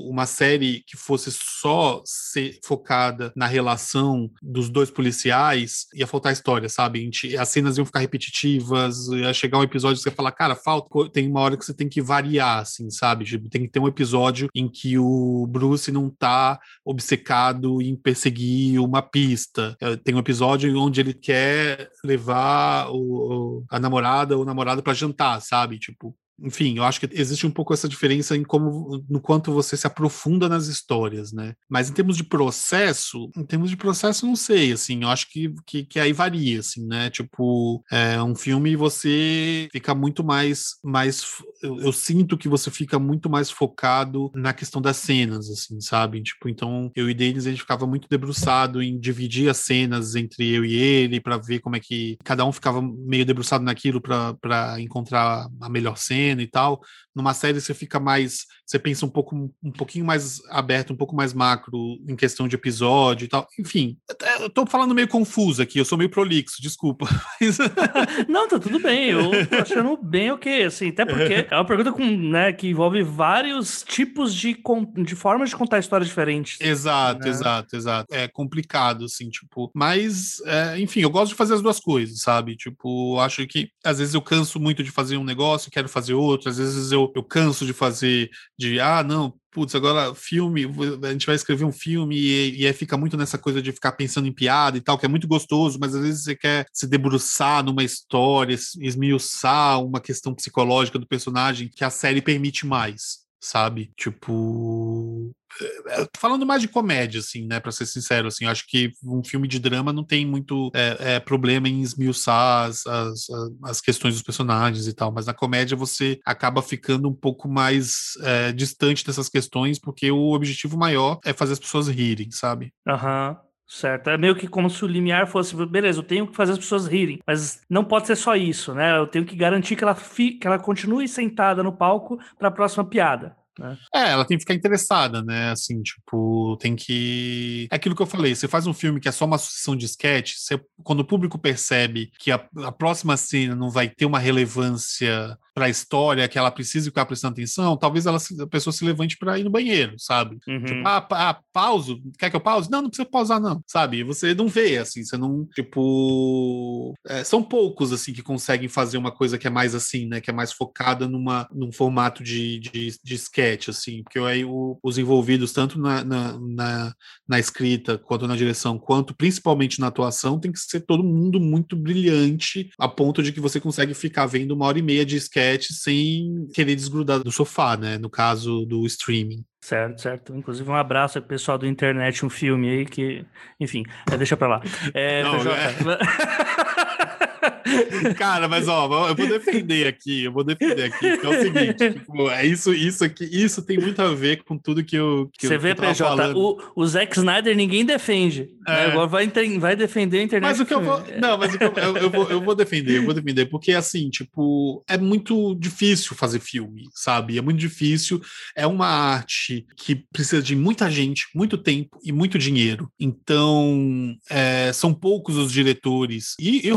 uma série que fosse só ser focada na relação dos dois policiais, ia faltar história, sabe? Gente, as cenas iam ficar repetitivas, ia chegar um episódio que você fala, cara, falta. Tem uma hora que você tem que variar, assim, sabe? Tipo, tem que ter um episódio em que o Bruce não tá obcecado em perseguir uma pista. É, tem um episódio onde ele quer quer levar o, a namorada ou o namorado para jantar, sabe? Tipo, enfim, eu acho que existe um pouco essa diferença em como, no quanto você se aprofunda nas histórias, né? Mas em termos de processo, em termos de processo, não sei, assim, eu acho que, que, que aí varia, assim, né? Tipo, é, um filme você fica muito mais, mais eu, eu, sinto que você fica muito mais focado na questão das cenas, assim, sabe? Tipo, então, eu e Denis, a gente ficava muito debruçado em dividir as cenas entre eu e ele, para ver como é que cada um ficava meio debruçado naquilo para encontrar a melhor cena, cena e tal. Numa série você fica mais, você pensa um pouco um pouquinho mais aberto, um pouco mais macro em questão de episódio e tal. Enfim, eu tô falando meio confuso aqui, eu sou meio prolixo, desculpa. (laughs) Mas... (laughs) Não, tá tudo bem. Eu tô achando bem ok, assim, até porque é uma pergunta com, né, que envolve vários tipos de, de formas de contar histórias diferentes. Exato, né? exato, exato. É complicado, assim, tipo, mas, é, enfim, eu gosto de fazer as duas coisas, sabe? Tipo, acho que às vezes eu canso muito de fazer um negócio, quero fazer outro, às vezes eu, eu canso de fazer, de, ah, não, putz, agora filme, a gente vai escrever um filme e, e aí fica muito nessa coisa de ficar pensando em piada e tal, que é muito gostoso, mas às vezes você quer se debruçar numa história, esmiuçar uma questão psicológica do personagem que a série permite mais sabe? Tipo. É, é, falando mais de comédia, assim, né? Pra ser sincero, assim, acho que um filme de drama não tem muito é, é, problema em esmiuçar as, as, as, questões dos personagens e tal, mas na comédia você acaba ficando um pouco mais é, distante dessas questões, porque o objetivo maior é fazer as pessoas rirem, sabe? Aham. Uhum. Certo. É meio que como se o limiar fosse, beleza, eu tenho que fazer as pessoas rirem, mas não pode ser só isso, né? Eu tenho que garantir que ela, fi, que ela continue sentada no palco para a próxima piada. Né? É, ela tem que ficar interessada, né? Assim, tipo, tem que. É aquilo que eu falei: você faz um filme que é só uma sucessão de sketch, você... quando o público percebe que a, a próxima cena não vai ter uma relevância para a história que ela precisa ficar prestando atenção, talvez ela, a pessoa se levante para ir no banheiro, sabe? Uhum. Tipo, ah, ah, pauso? Quer que eu pause? Não, não precisa pausar, não, sabe? Você não vê, assim, você não, tipo... É, são poucos, assim, que conseguem fazer uma coisa que é mais assim, né? Que é mais focada numa, num formato de, de, de sketch, assim, porque aí o, os envolvidos, tanto na, na, na, na escrita, quanto na direção, quanto principalmente na atuação, tem que ser todo mundo muito brilhante, a ponto de que você consegue ficar vendo uma hora e meia de sketch sem querer desgrudar do sofá, né? No caso do streaming. Certo, certo. Inclusive, um abraço ao pessoal do internet, um filme aí que. Enfim, é, deixa pra lá. É, Não, PJ... é... (laughs) (laughs) Cara, mas ó, eu vou defender aqui, eu vou defender aqui, que é o seguinte, (laughs) tipo, é isso, isso aqui, isso tem muito a ver com tudo que eu que Você eu, vê, que eu PJ, o, o Zack Snyder ninguém defende. Né? É. Né? Agora vai, vai defender a internet. Mas o que eu vou. Não, mas eu, eu, eu, vou, eu vou defender, eu vou defender, porque assim, tipo, é muito difícil fazer filme, sabe? É muito difícil. É uma arte que precisa de muita gente, muito tempo e muito dinheiro. Então, é, são poucos os diretores e, e o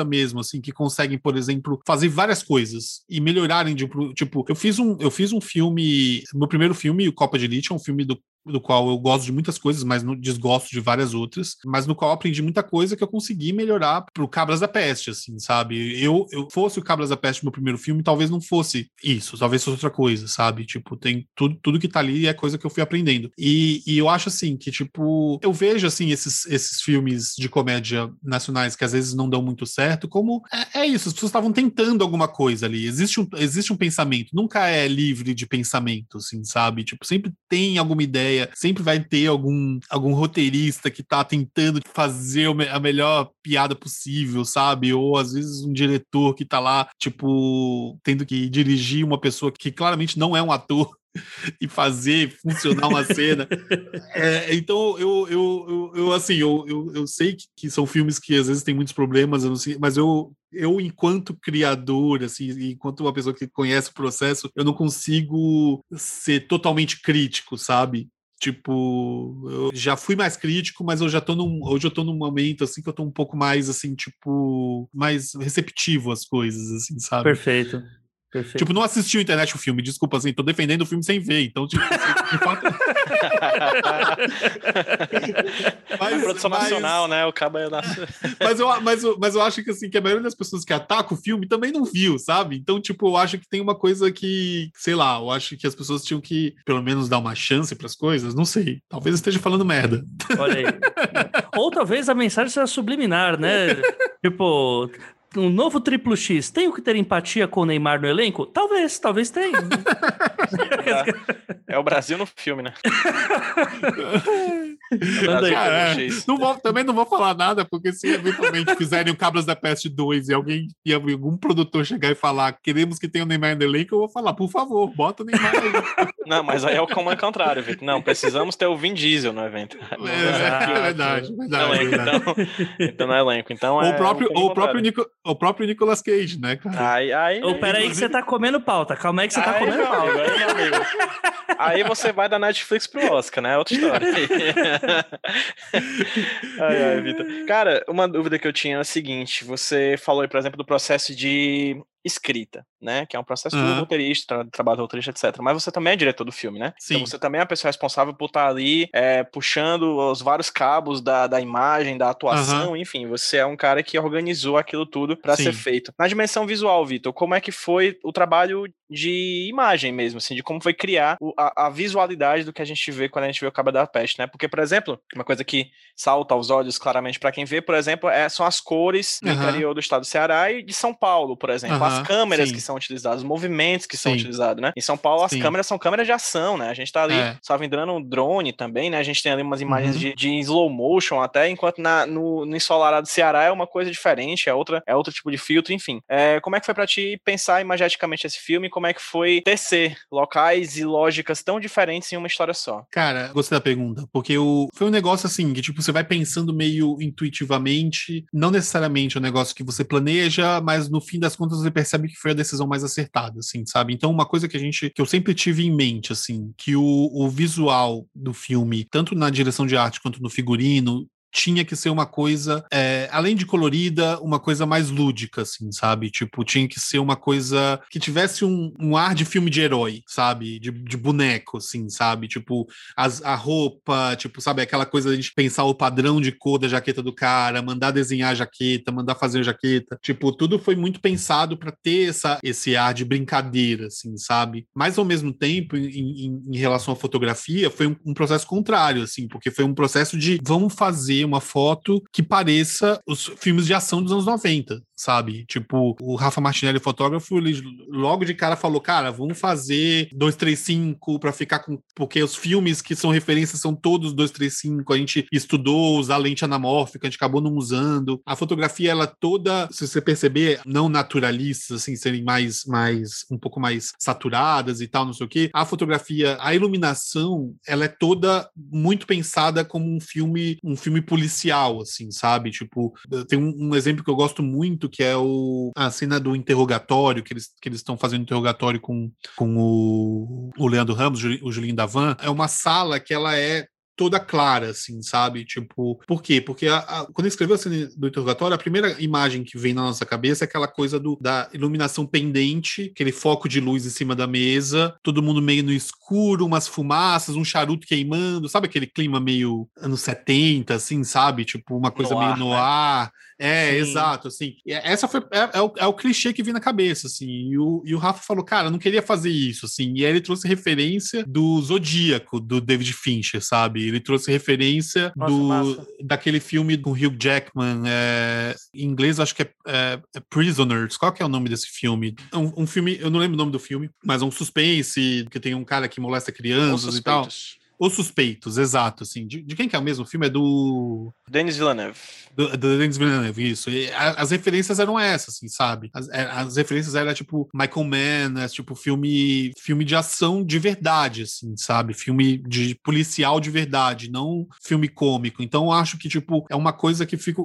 roteirista mesmo, assim, que conseguem, por exemplo, fazer várias coisas e melhorarem de tipo, eu fiz um, eu fiz um filme, meu primeiro filme, o Copa de Elite, é um filme do do qual eu gosto de muitas coisas, mas desgosto de várias outras, mas no qual aprendi muita coisa que eu consegui melhorar pro Cabras da Peste, assim, sabe? Eu, eu fosse o Cabras da Peste meu primeiro filme, talvez não fosse isso, talvez fosse outra coisa, sabe? Tipo, tem tudo, tudo que tá ali é coisa que eu fui aprendendo. E, e eu acho, assim, que, tipo, eu vejo, assim, esses, esses filmes de comédia nacionais que às vezes não dão muito certo, como é, é isso, as pessoas estavam tentando alguma coisa ali, existe um, existe um pensamento, nunca é livre de pensamento, assim, sabe? Tipo, sempre tem alguma ideia ideia, sempre vai ter algum, algum roteirista que tá tentando fazer a melhor piada possível, sabe? Ou às vezes um diretor que tá lá, tipo, tendo que dirigir uma pessoa que claramente não é um ator (laughs) e fazer funcionar uma cena. (laughs) É, então, eu, eu, eu, eu, assim, eu, eu, eu sei que, que, são filmes que às vezes têm muitos problemas, eu sei, mas eu, eu, enquanto criador, assim, enquanto uma pessoa que conhece o processo, eu não consigo ser totalmente crítico, sabe? Tipo, eu já fui mais crítico, mas eu já tô num. Hoje eu tô num momento assim que eu tô um pouco mais assim, tipo, mais receptivo às coisas, assim, sabe? Perfeito. Perfeito. Tipo, não assisti o internet o filme, desculpa, assim, tô defendendo o filme sem ver, então, tipo, assim, de fato... mas, é produção mas... nacional, né? O cabo é (laughs) mas, eu, mas, eu, mas eu acho que, assim, que a maioria das pessoas que atacam o filme também não viu, sabe? Então, tipo, eu acho que tem uma coisa que, sei lá, eu acho que as pessoas tinham que, pelo menos, dar uma chance para as coisas, não sei. Talvez esteja falando merda. Olha aí. Ou talvez a mensagem seja subliminar, né? (laughs) tipo, um novo triplo X, tenho que ter empatia com o Neymar no elenco? Talvez, talvez tenha. (laughs) é, é, o Brasil no filme, né? (laughs) (laughs) Cara, é, não vou, também não vou falar nada, porque se eventualmente fizerem o Cabras da Peste 2 e alguém e algum produtor chegar e falar queremos que tenha o Neymar no elenco, eu vou falar, por favor, bota o Neymar aí. (laughs) Não, mas aí é o como é contrário, Vitor. Não, precisamos ter o Vin Diesel no evento. É, é verdade, verdade, elenco, verdade. Então, então não é elenco. Então o próprio, é o próprio Nico, o próprio Nicolas Cage, né, cara? Aí, aí, oh, peraí que você tá comendo pauta. Calma aí que você tá comendo pauta. Amigo, aí, amigo. aí você vai da Netflix pro Oscar, né? É outra história. (laughs) (laughs) ai, ai, Vitor. Cara, uma dúvida que eu tinha é a seguinte: você falou aí, por exemplo, do processo de escrita, né? Que é um processo uhum. do roteirista, tra trabalho do roteirista, etc. Mas você também é diretor do filme, né? Então Sim. Então você também é a pessoa responsável por estar ali é, puxando os vários cabos da, da imagem, da atuação, uhum. enfim, você é um cara que organizou aquilo tudo para ser feito. Na dimensão visual, Vitor, como é que foi o trabalho de imagem mesmo, assim, de como foi criar o, a, a, visualidade do que a gente vê quando a gente vê o Cabo da Peste, né? Porque, por exemplo, uma coisa que salta aos olhos claramente para quem vê, por exemplo, é, são as cores do interior do estado do Ceará e de São Paulo, por exemplo as câmeras sim. que são utilizadas, os movimentos que são sim. utilizados, né? Em São Paulo, as sim. câmeras são câmeras de ação, né? A gente tá ali, é. salvo engano, um drone também, né? A gente tem ali umas imagens uhum. de, de, slow motion até, enquanto na, no, no ensolarado Ceará é uma coisa diferente, é, outra, é outro tipo de filtro, enfim. É, como é que foi para ti pensar imageticamente esse filme? Como é que foi tecer locais e lógicas tão diferentes em uma história só. Cara, gostei da pergunta, porque o, foi um negócio assim, que tipo, você vai pensando meio intuitivamente, não necessariamente é um negócio que você planeja, mas no fim das contas você percebe que foi a decisão mais acertada, assim, sabe? Então, uma coisa que a gente, que eu sempre tive em mente, assim, que o, o visual do filme, tanto na direção de arte quanto no figurino, tinha que ser uma coisa, é, além de colorida, uma coisa mais lúdica, assim, sabe? Tipo, tinha que ser uma coisa que tivesse um, um ar de filme de herói, sabe? De, de boneco, assim, sabe? Tipo, as, a roupa, tipo, sabe? Aquela coisa de a gente pensar o padrão de cor da jaqueta do cara, mandar desenhar a jaqueta, mandar fazer a jaqueta. Tipo, tudo foi muito pensado para ter essa, esse ar de brincadeira, assim, sabe? Mas, ao mesmo tempo, em, em, em relação à fotografia, foi um, um processo contrário, assim, porque foi um processo de vamos fazer uma foto que pareça os filmes de ação dos anos 90, sabe? Tipo, o Rafa Martinelli, fotógrafo, ele logo de cara falou: cara, vamos fazer 235 para ficar com. Porque os filmes que são referências são todos 235. A gente estudou usar lente anamórfica, a gente acabou não usando. A fotografia, ela toda, se você perceber, não naturalistas, assim, serem mais, mais um pouco mais saturadas e tal, não sei o quê. A fotografia, a iluminação, ela é toda muito pensada como um filme, um filme policial, assim, sabe? Tipo, tem um, um exemplo que eu gosto muito, que é o, a cena do interrogatório, que eles que eles estão fazendo interrogatório com, com o, o Leandro Ramos, o Julinho Davan. É uma sala que ela é toda clara, assim, sabe? Tipo, por quê? Porque a, a, quando escreveu a cena do interrogatório, a primeira imagem que vem na nossa cabeça é aquela coisa do, da iluminação pendente, aquele foco de luz em cima da mesa, todo mundo meio no escuro, umas fumaças, um charuto queimando, sabe aquele clima meio anos 70, assim, sabe? Tipo, uma coisa meio ar, no né? ar. É, Sim. exato, assim. Essa foi é, é, o, é, o, clichê que vi na cabeça, assim. E o, e o Rafa falou, cara, não queria fazer isso, assim. E aí ele trouxe referência do Zodíaco, do David Fincher, sabe? Ele trouxe referência Nossa, do massa. daquele filme do Hugh Jackman, é, em inglês acho que é, é, é, Prisoners. Qual que é o nome desse filme? Um, um, filme, eu não lembro o nome do filme, mas é um suspense, que tem um cara que molesta crianças e tal. Os Suspeitos, exato, assim. De, de, quem que é o mesmo filme? É do... Denis Villeneuve. Do, do Denis Villeneuve, isso. E a, as referências eram essas, assim, sabe? As, é, as referências eram, tipo, Michael Mann, é, tipo, filme, filme de ação de verdade, assim, sabe? Filme de policial de verdade, não filme cômico. Então, eu acho que, tipo, é uma coisa que fica...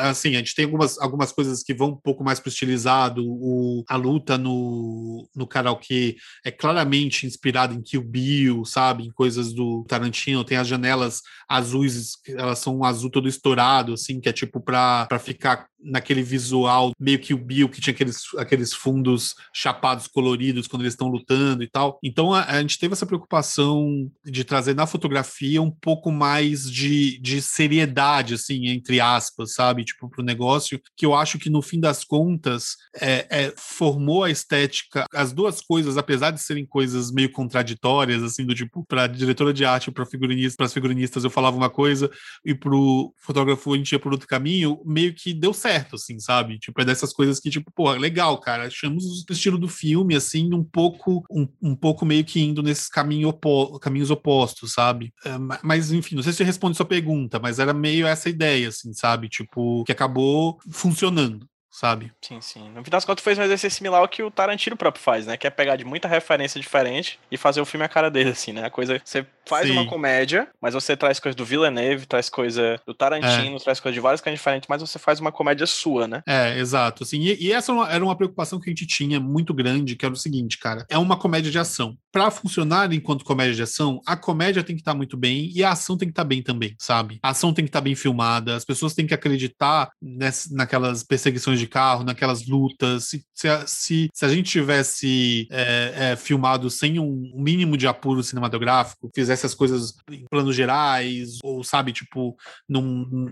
Assim, a gente tem algumas, algumas coisas que vão um pouco mais pro estilizado. O, a luta no, no karaokê é claramente inspirada em Kill Bill, sabe? Em coisas do Tarantino, tem as janelas azuis, elas são um azul todo estourado, assim, que é tipo para ficar naquele visual meio que o Bill, que tinha aqueles, aqueles fundos chapados coloridos quando eles estão lutando e tal. Então a, a, gente teve essa preocupação de trazer na fotografia um pouco mais de, de seriedade, assim, entre aspas, sabe? Tipo, pro negócio, que eu acho que no fim das contas é, é, formou a estética, as duas coisas, apesar de serem coisas meio contraditórias, assim, do tipo, pra diretora de arte, para figurinista, as figurinistas eu falava uma coisa e pro fotógrafo a gente ia por outro caminho, meio que deu certo certo, assim, sabe? Tipo, é dessas coisas que, tipo, pô, legal, cara, achamos o estilo do filme, assim, um pouco, um, um pouco meio que indo nesses caminho opo caminhos opostos, sabe? É, mas, enfim, não sei se responde sua pergunta, mas era meio essa ideia, assim, sabe? Tipo, que acabou funcionando sabe? Sim, sim. No final das contas, fez um exercício similar ao que o Tarantino próprio faz, né? Que é pegar de muita referência diferente e fazer o filme a cara dele, assim, né? A coisa. Você faz sim. uma comédia, mas você traz coisa do Villeneuve, traz coisa do Tarantino, é. traz coisa de várias coisas diferentes, mas você faz uma comédia sua, né? É, exato. Assim, e, e essa era uma preocupação que a gente tinha muito grande, que era o seguinte, cara. É uma comédia de ação. Para funcionar enquanto comédia de ação, a comédia tem que estar tá muito bem e a ação tem que estar tá bem também, sabe? A ação tem que estar tá bem filmada, as pessoas têm que acreditar ness, naquelas perseguições de carro, naquelas lutas. Se, se, se a gente tivesse é, é, filmado sem um mínimo de apuro cinematográfico, fizesse as coisas em planos gerais, ou sabe, tipo, não,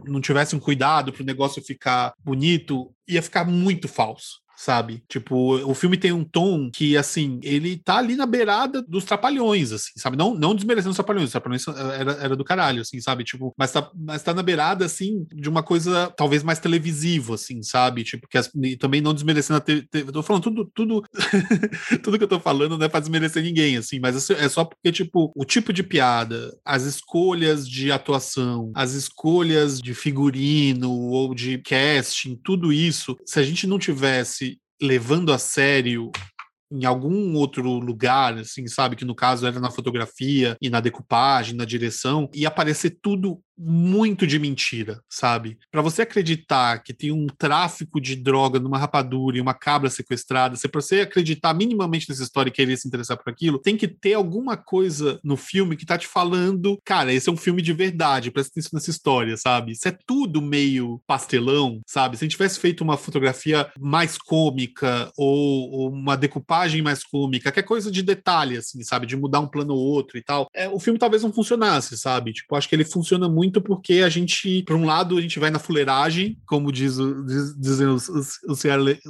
não tivesse um cuidado para o negócio ficar bonito, ia ficar muito falso sabe? Tipo, o filme tem um tom que, assim, ele tá ali na beirada dos trapalhões, assim, sabe? Não, não desmerecendo os trapalhões, os trapalhões era, era do caralho, assim, sabe? Tipo, mas tá, mas tá na beirada, assim, de uma coisa talvez mais televisiva, assim, sabe? Tipo, que as, também não desmerecendo a TV. Te, tô falando tudo, tudo, (laughs) tudo que eu tô falando não é pra desmerecer ninguém, assim, mas é só porque, tipo, o tipo de piada, as escolhas de atuação, as escolhas de figurino ou de casting, tudo isso, se a gente não tivesse levando a sério em algum outro lugar, assim, sabe? Que no caso era na fotografia e na decupagem, na direção, e aparecer tudo muito de mentira, sabe? Para você acreditar que tem um tráfico de droga numa rapadura e uma cabra sequestrada, se você acreditar minimamente nessa história e querer se interessar por aquilo, tem que ter alguma coisa no filme que tá te falando, cara, esse é um filme de verdade, presta atenção nessa história, sabe? Isso é tudo meio pastelão, sabe? Se a gente tivesse feito uma fotografia mais cômica ou, ou uma decupagem mais cômica, que é coisa de detalhe, assim, sabe? De mudar um plano ou outro e tal, é, o filme talvez não funcionasse, sabe? Tipo, acho que ele funciona muito muito porque a gente, por um lado, a gente vai na fuleiragem, como diz, diz, dizem os, os, os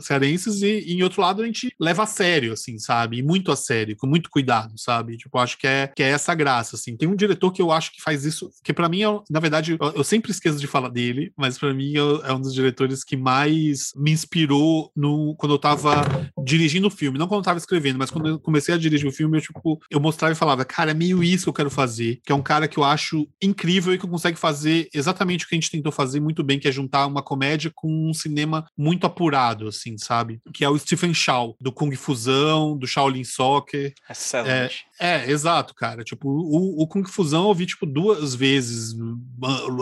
cearenses, e, e, em outro lado a gente leva a sério, assim, sabe? E muito a sério, com muito cuidado, sabe? Tipo, acho que é, que é essa graça, assim. Tem um diretor que eu acho que faz isso, que para mim, é, na verdade, eu, eu, sempre esqueço de falar dele, mas para mim é, é, um dos diretores que mais me inspirou no, quando eu tava dirigindo o filme, não quando eu tava escrevendo, mas quando eu comecei a dirigir o filme, eu, tipo, eu mostrava e falava, cara, é meio isso que eu quero fazer, que é um cara que eu acho incrível e que eu consigo consegue fazer exatamente o que a gente tentou fazer muito bem, que é juntar uma comédia com um cinema muito apurado, assim, sabe? Que é o Stephen Chow, do Kung Fusão, do Shaolin Soccer. Excelente. É, é exato, cara. Tipo, o, o Kung Fusão eu vi, tipo, duas vezes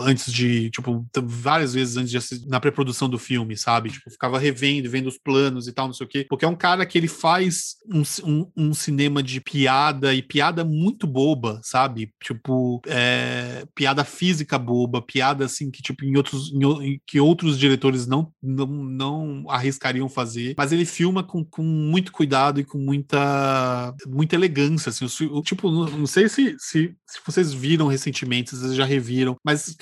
antes de, tipo, várias vezes antes de assistir, na pré-produção do filme, sabe? Tipo, ficava revendo, vendo os planos e tal, não sei o quê. Porque é um cara que ele faz um, um, um cinema de piada e piada muito boba, sabe? Tipo, é, piada física física boba, piada assim que tipo em outros em, que outros diretores não, não não arriscariam fazer, mas ele filma com, com muito cuidado e com muita muita elegância assim, o, tipo, não, não sei se, se, se vocês viram recentemente, se vocês já reviram, mas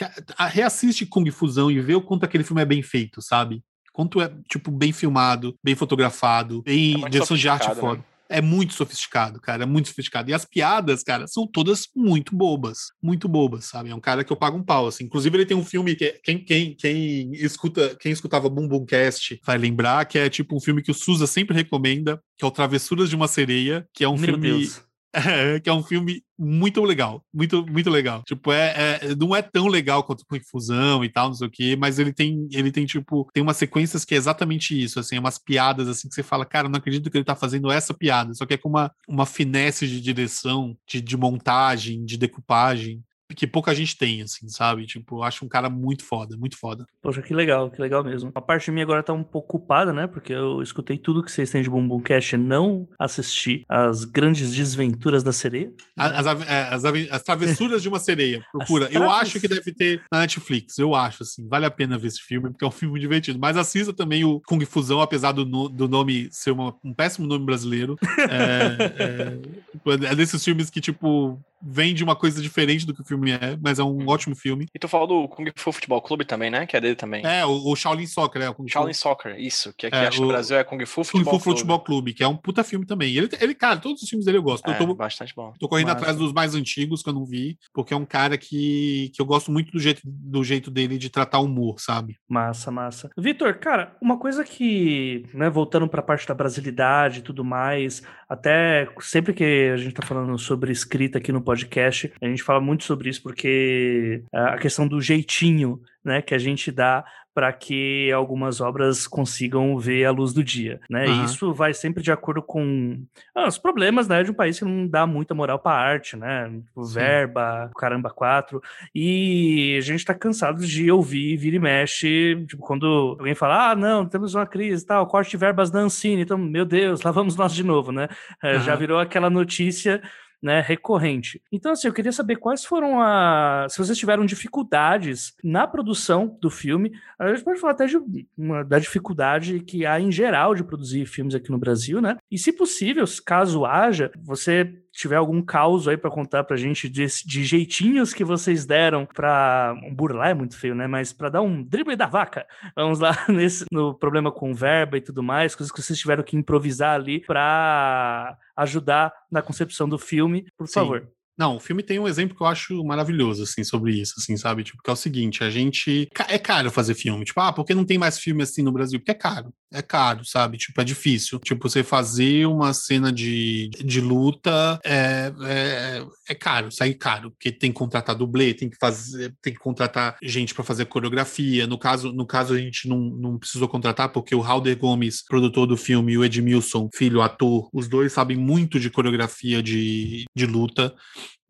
reassiste Kung Fusão e vê o quanto aquele filme é bem feito, sabe? Quanto é, tipo, bem filmado, bem fotografado, bem é direção de arte foda. É muito sofisticado, cara, é muito sofisticado. E as piadas, cara, são todas muito bobas, muito bobas, sabe? É um cara que eu pago um pau, assim. Inclusive, ele tem um filme que quem, quem, quem escuta, quem escutava Boom Boom Cast vai lembrar que é tipo um filme que o Suza sempre recomenda, que é o Travessuras de uma Sereia, que é um Meu filme Deus. É, que é um filme muito legal, muito, muito legal. Tipo, é, é, não é tão legal quanto com Infusão e tal, não sei o quê, mas ele tem, ele tem, tipo, tem umas sequências que é exatamente isso, assim, umas piadas, assim, que você fala, cara, não acredito que ele tá fazendo essa piada, só que é com uma, uma finesse de direção, de, de montagem, de decupagem, que pouca gente tem, assim, sabe? Tipo, eu acho um cara muito foda, muito foda. Poxa, que legal, que legal mesmo. A parte de mim agora tá um pouco ocupada, né? Porque eu escutei tudo que vocês têm de Bumbum Cash e não assisti as grandes desventuras da sereia. As, as, é, as, as travessuras de uma sereia. (laughs) Procura. Eu acho que deve ter na Netflix. Eu acho, assim. Vale a pena ver esse filme, porque é um filme divertido. Mas assista também o Kung Fusão, apesar do, do nome ser uma, um péssimo nome brasileiro. É, é, (laughs) é desses filmes que, tipo, vende uma coisa diferente do que o filme é, mas é um uhum. ótimo filme. E tu falou do Kung Fu Futebol Clube também, né? Que é dele também. É, o, o Shaolin Soccer, é. O Kung Shaolin Fu. Soccer, isso. Que aqui é, acho que no Brasil é Kung Fu Futebol Kung Fu Futebol Clube. que é um puta filme também. Ele, ele cara, todos os filmes dele eu gosto. É, eu tô, bastante bom. Tô correndo mas... atrás dos mais antigos que eu não vi, porque é um cara que, que eu gosto muito do jeito, do jeito dele de tratar humor, sabe? Massa, massa. Vitor, cara, uma coisa que, né, voltando pra parte da brasilidade e tudo mais, até sempre que a gente tá falando sobre escrita aqui no podcast, a gente fala muito sobre isso porque a questão do jeitinho né, que a gente dá para que algumas obras consigam ver a luz do dia, né? Uhum. E isso vai sempre de acordo com ah, os problemas, né, de um país que não dá muita moral para arte, né? Tipo, verba, caramba, quatro. E a gente tá cansado de ouvir vira e mexe, tipo, quando alguém fala: "Ah, não, temos uma crise, tal, corte de verbas da Ancine". Então, meu Deus, lá vamos nós de novo, né? Uhum. Já virou aquela notícia né, recorrente. Então, assim, eu queria saber quais foram as. Se vocês tiveram dificuldades na produção do filme, a gente pode falar até de uma, da dificuldade que há em geral de produzir filmes aqui no Brasil, né? E se possível, caso haja, você tiver algum caos aí para contar pra gente de, de, jeitinhos que vocês deram para burlar é muito feio, né? Mas para dar um drible da vaca. Vamos lá (laughs) nesse no problema com verba e tudo mais, coisas que vocês tiveram que improvisar ali para ajudar na concepção do filme, por Sim. favor. Não, o filme tem um exemplo que eu acho maravilhoso, assim, sobre isso, assim, sabe? Tipo, que é o seguinte, a gente... É caro fazer filme. Tipo, ah, por que não tem mais filme assim no Brasil? Porque é caro. É caro, sabe? Tipo, é difícil. Tipo, você fazer uma cena de, de luta é, é, é caro, sai caro. Porque tem que contratar dublê, tem que fazer... Tem que contratar gente para fazer coreografia. No caso, no caso, a gente não, não precisou contratar porque o Halder Gomes, produtor do filme, e o Edmilson, filho, ator, os dois sabem muito de coreografia de, de luta.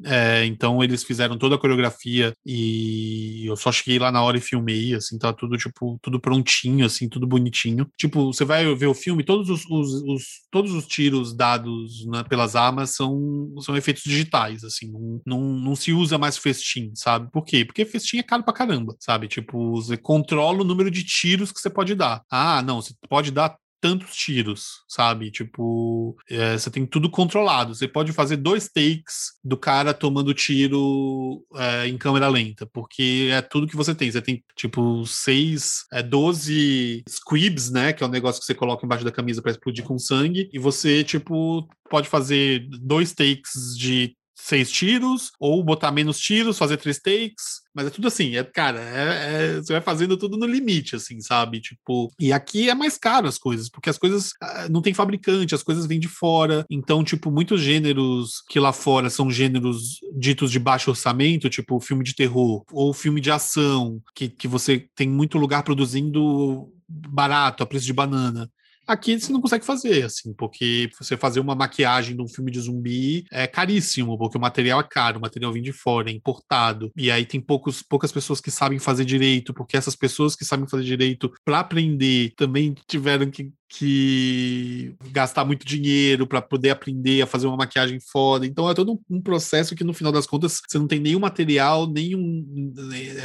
É, então eles fizeram toda a coreografia e eu só cheguei lá na hora e filmei, assim, tá tudo, tipo, tudo prontinho, assim, tudo bonitinho. Tipo, você vai ver o filme, todos os, os, os todos os tiros dados né, pelas armas são, são efeitos digitais, assim, não, não, não se usa mais festim, sabe? Por quê? Porque festim é caro pra caramba, sabe? Tipo, você controla o número de tiros que você pode dar. Ah, não, você pode dar tantos tiros, sabe? Tipo, é, você tem tudo controlado. Você pode fazer dois takes do cara tomando tiro é, em câmera lenta, porque é tudo que você tem. Você tem, tipo, seis, é, 12 squibs, né? Que é o um negócio que você coloca embaixo da camisa para explodir com sangue, e você, tipo, pode fazer dois takes de seis tiros, ou botar menos tiros, fazer três takes, mas é tudo assim, é, cara, é, é, você vai fazendo tudo no limite, assim, sabe? Tipo, e aqui é mais caro as coisas, porque as coisas ah, não tem fabricante, as coisas vêm de fora. Então, tipo, muitos gêneros que lá fora são gêneros ditos de baixo orçamento, tipo filme de terror ou filme de ação, que, que você tem muito lugar produzindo barato, a preço de banana. Aqui você não consegue fazer, assim, porque você fazer uma maquiagem de um filme de zumbi é caríssimo, porque o material é caro, o material vem de fora, é importado. E aí tem poucos, poucas pessoas que sabem fazer direito, porque essas pessoas que sabem fazer direito para aprender também tiveram que que gastar muito dinheiro para poder aprender a fazer uma maquiagem foda. Então é todo um, processo que no final das contas você não tem nenhum material, nenhum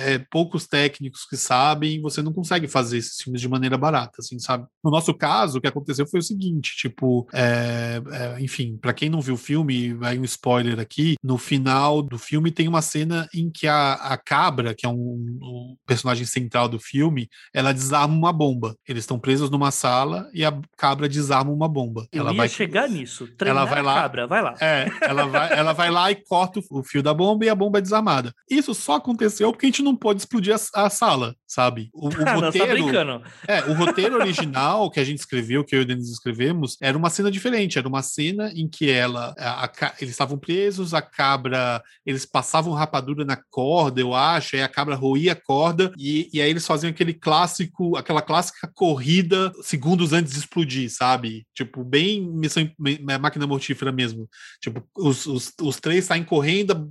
é, poucos técnicos que sabem, você não consegue fazer esses filmes de maneira barata, assim, sabe? No nosso caso, o que aconteceu foi o seguinte, tipo, é, é, enfim, para quem não viu o filme, vai um spoiler aqui. No final do filme tem uma cena em que a, a cabra, que é um, um personagem central do filme, ela desarma uma bomba. Eles estão presos numa sala e a cabra desarma uma bomba. Eu ela ia vai chegar nisso. Treinar ela vai lá, cabra, vai lá. É, ela vai, ela vai lá e corta o fio da bomba e a bomba é desarmada. Isso só aconteceu porque a gente não pode explodir a, a sala, sabe? O, o Ah, (laughs) não, tá roteiro, (laughs) é, o roteiro original que a gente escreveu, que eu e o Denis escrevemos, era uma cena diferente. Era uma cena em que ela, a- a eles estavam presos, a cabra, eles passavam rapadura na corda, eu acho, aí a cabra roía a corda e, e aí eles faziam aquele clássico, aquela clássica corrida segundos antes de explodir, sabe? Tipo, bem missão me- máquina mortífera mesmo. Tipo, os, os, os três saem correndo,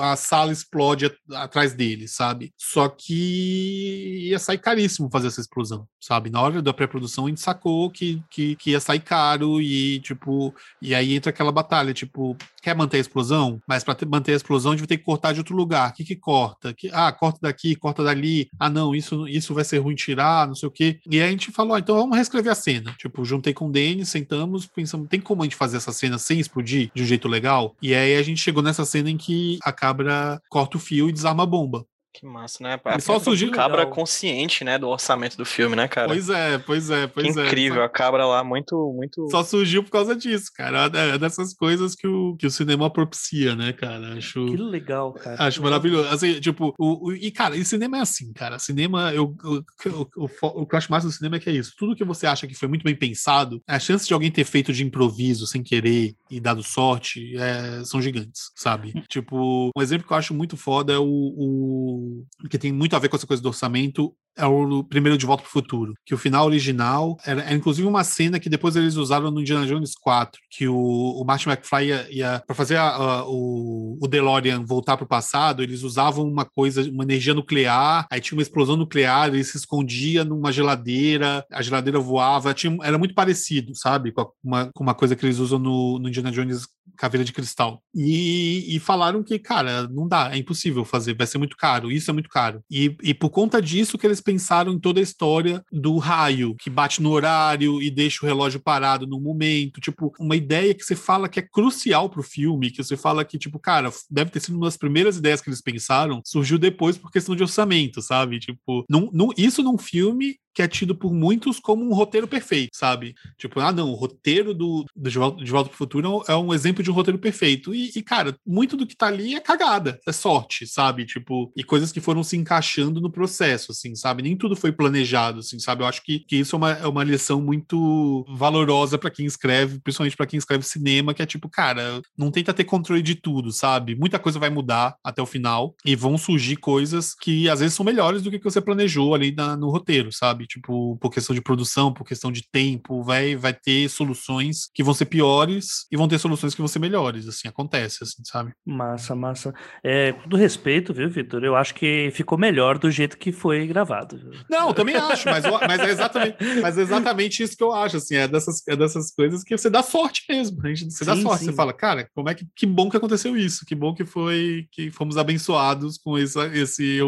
a sala explode atrás deles, sabe? Só que ia sair caríssimo fazer essa explosão, sabe? Na hora da pré-produção a gente sacou que, que, que ia sair caro e, tipo, e aí entra aquela batalha, tipo, quer manter a explosão? Mas para manter a explosão a gente vai ter que cortar de outro lugar. O que que corta? Que, ah, corta daqui, corta dali. Ah, não, isso, isso vai ser ruim tirar, não sei o quê. E aí a gente falou, ah, então vamos reescrever a cena. Tipo, juntei com o Denis, sentamos, pensamos, tem como a gente fazer essa cena sem explodir de um jeito legal? E aí a gente chegou nessa cena em que a cabra corta o fio e desarma a bomba. Que massa, né? Ele só surgiu- cabra Legal. consciente, né, do orçamento do filme, né, cara? Pois é, pois é, que pois é. incrível, a cabra lá, muito, muito... Só surgiu por causa disso, cara. É dessas coisas que o, que o cinema propicia, né, cara? Acho. Que legal, cara. Acho maravilhoso. Assim, tipo, o, o- e cara, e cinema é assim, cara. Cinema, eu, eu- eu- o, que eu acho mais do cinema é que é isso. Tudo que você acha que foi muito bem pensado, a chance de alguém ter feito de improviso, sem querer e dado sorte, é, são gigantes, sabe? tipo, um exemplo que eu acho muito foda é o, o. que tem muito a ver com essa coisa do orçamento. É o primeiro de Volta pro Futuro. Que o final original era, era inclusive uma cena que depois eles usaram no Indiana Jones 4. Que o, o Martin McFly ia, ia para fazer a- a- o, o DeLorean voltar pro passado, eles usavam uma coisa, uma energia nuclear, aí tinha uma explosão nuclear, ele se escondia numa geladeira, a geladeira voava, tinha, era muito parecido, sabe? Com uma, com uma coisa que eles usam no, no Indiana Jones Caveira de Cristal. E, e falaram que, cara, não dá, é impossível fazer, vai ser muito caro, isso é muito caro. E, e por conta disso que eles pensaram em toda a história do raio, que bate no horário e deixa o relógio parado no momento, tipo, uma ideia que você fala que é crucial pro filme, que você fala que, tipo, cara, deve ter sido uma das primeiras ideias que eles pensaram, surgiu depois por questão de orçamento, sabe? Tipo, num, num- isso num filme que é tido por muitos como um roteiro perfeito, sabe? Tipo, ah, não, o roteiro do, do De Volta, de Volta pro Futuro é um exemplo de um roteiro perfeito. E, e, cara, muito do que tá ali é cagada, é sorte, sabe? Tipo, e coisas que foram se encaixando no processo, assim, sabe? Nem tudo foi planejado, assim, sabe? Eu acho que, que isso é uma, é uma lição muito valorosa para quem escreve, principalmente para quem escreve cinema, que é tipo, cara, não tenta ter controle de tudo, sabe? Muita coisa vai mudar até o final e vão surgir coisas que às vezes são melhores do que você planejou ali na, no roteiro, sabe? Tipo, por questão de produção, por questão de tempo, vai, vai ter soluções que vão ser piores e vão ter soluções que vão ser melhores, assim, acontece, assim, sabe? Massa, massa. É, com todo respeito, viu, Vitor? Eu acho que ficou melhor do jeito que foi gravado. Não, também acho, mas, mas, é exatamente, mas é exatamente isso que eu acho, assim, é dessas, é dessas coisas que você dá sorte mesmo, a gente, você sim, dá sorte, sim. você fala, cara, como é que, que bom que aconteceu isso, que bom que foi, que fomos abençoados com esse, esse,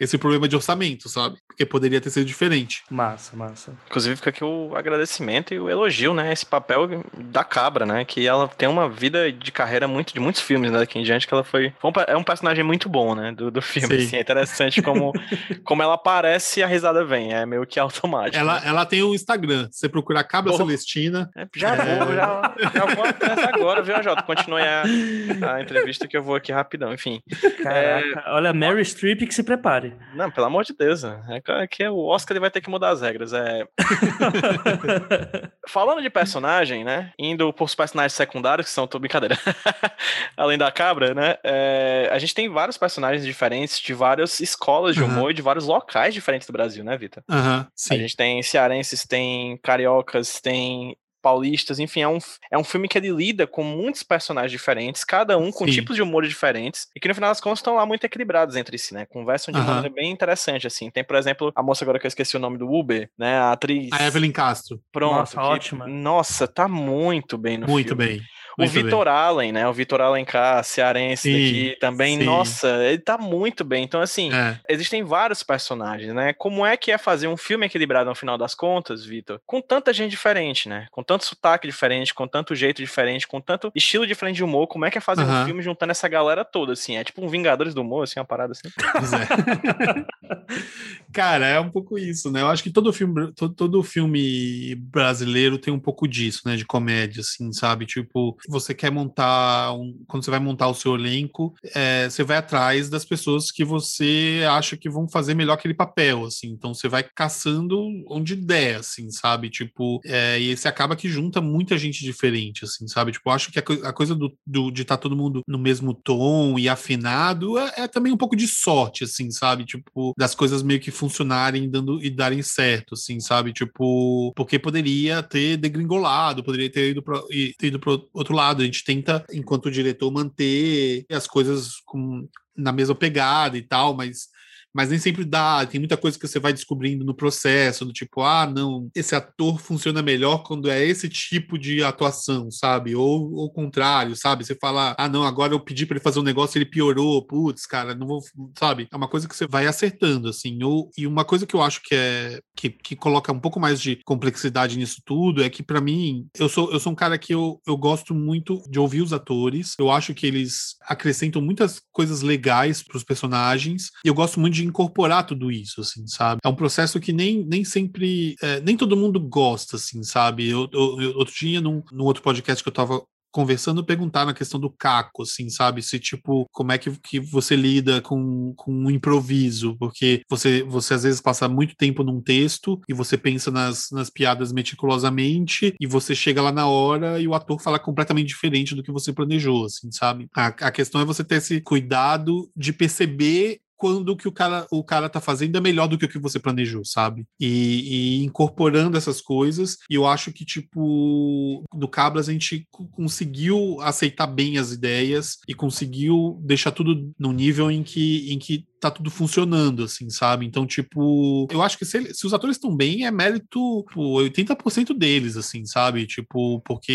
esse problema de orçamento, sabe? Porque poderia ter sido diferente. Massa, massa. Inclusive fica aqui o agradecimento e o elogio, né, esse papel da Cabra, né, que ela tem uma vida de carreira muito, de muitos filmes, né, daqui em diante, que ela foi, é um personagem muito bom, né, do, do filme, assim, é interessante como, (laughs) como ela aparece e a risada vem, é meio que automático. Ela, ela tem o um Instagram, você procurar Cabra oh. Celestina. É, já é... vou, já, já vou agora, viu, Jota? Continue a, a entrevista que eu vou aqui rapidão, enfim. Caraca, é... olha, Mary Streep que se prepare. Não, pelo amor de Deus, é que é o Oscar ele vai ter que mudar as regras, é... (laughs) Falando de personagem, né, indo por os personagens secundários, que são, tô brincadeira, (laughs) além da cabra, né, é... a gente tem vários personagens diferentes de várias escolas de humor uhum. e de vários locais diferentes do Brasil, né, Vitor? Uhum, a gente tem cearenses, tem cariocas, tem paulistas, enfim, é um, é um filme que ele lida com muitos personagens diferentes, cada um com Sim. tipos de humor diferentes, e que no final das contas estão lá muito equilibrados entre si, né? Conversam de uhum. maneira bem interessante, assim. Tem, por exemplo, a moça agora que eu esqueci o nome do Uber, né? A atriz. A Evelyn Castro. Pronto. Nossa, que, ótima. Nossa, tá muito bem no muito filme. Muito bem. O Vitor Allen, né? O Vitor Alencar, cearense sim, daqui também. Sim. Nossa, ele tá muito bem. Então, assim, é. existem vários personagens, né? Como é que é fazer um filme equilibrado no final das contas, Vitor? Com tanta gente diferente, né? Com tanto sotaque diferente, com tanto jeito diferente, com tanto estilo diferente de humor. Como é que é fazer um filme juntando essa galera toda, assim? É tipo um Vingadores do Humor, assim, uma parada assim. Pois é. (laughs) Cara, é um pouco isso, né? Eu acho que todo filme, todo, todo filme brasileiro tem um pouco disso, né? De comédia, assim, sabe? Tipo, você quer montar, um, quando você vai montar o seu elenco, é, você vai atrás das pessoas que você acha que vão fazer melhor aquele papel, assim. Então você vai caçando onde der, assim, sabe? Tipo, é, e você acaba que junta muita gente diferente, assim, sabe? Tipo, acho que a, a coisa do, do de estar tá todo mundo no mesmo tom e afinado é, é, também um pouco de sorte, assim, sabe? Tipo, das coisas meio que funcionarem dando, e darem certo, assim, sabe? Tipo, porque poderia ter degringolado, poderia ter ido para outro lado. A gente tenta, enquanto diretor, manter as coisas com, na mesma pegada e tal, mas mas nem sempre dá. Tem muita coisa que você vai descobrindo no processo, do tipo, ah, não, esse ator funciona melhor quando é esse tipo de atuação, sabe? Ou o contrário, sabe? Você fala, ah, não, agora eu pedi para ele fazer um negócio, ele piorou, putz, cara, não vou, sabe? É uma coisa que você vai acertando, assim. Ou, e uma coisa que eu acho que é que, que coloca um pouco mais de complexidade nisso tudo é que, para mim, eu sou, eu sou um cara que eu, eu gosto muito de ouvir os atores, eu acho que eles acrescentam muitas coisas legais para os personagens, e eu gosto muito de incorporar tudo isso, assim, sabe? É um processo que nem, nem sempre, é, nem todo mundo gosta, assim, sabe? Eu, eu, outro dia, num, num outro podcast que eu tava conversando, perguntar na questão do caco, assim, sabe? Se, tipo, como é que, que você lida com, com um improviso, porque você, você às vezes passa muito tempo num texto e você pensa nas, nas piadas meticulosamente e você chega lá na hora e o ator fala completamente diferente do que você planejou, assim, sabe? A, a questão é você ter esse cuidado de perceber quando o que o cara, o cara tá fazendo é melhor do que o que você planejou, sabe? E, e incorporando essas coisas, e eu acho que, tipo, do Cabras a gente conseguiu aceitar bem as ideias e conseguiu deixar tudo no nível em que, em que tá tudo funcionando, assim, sabe? Então, tipo, eu acho que se, se os atores estão bem, é mérito tipo, 80% deles, assim, sabe? Tipo, porque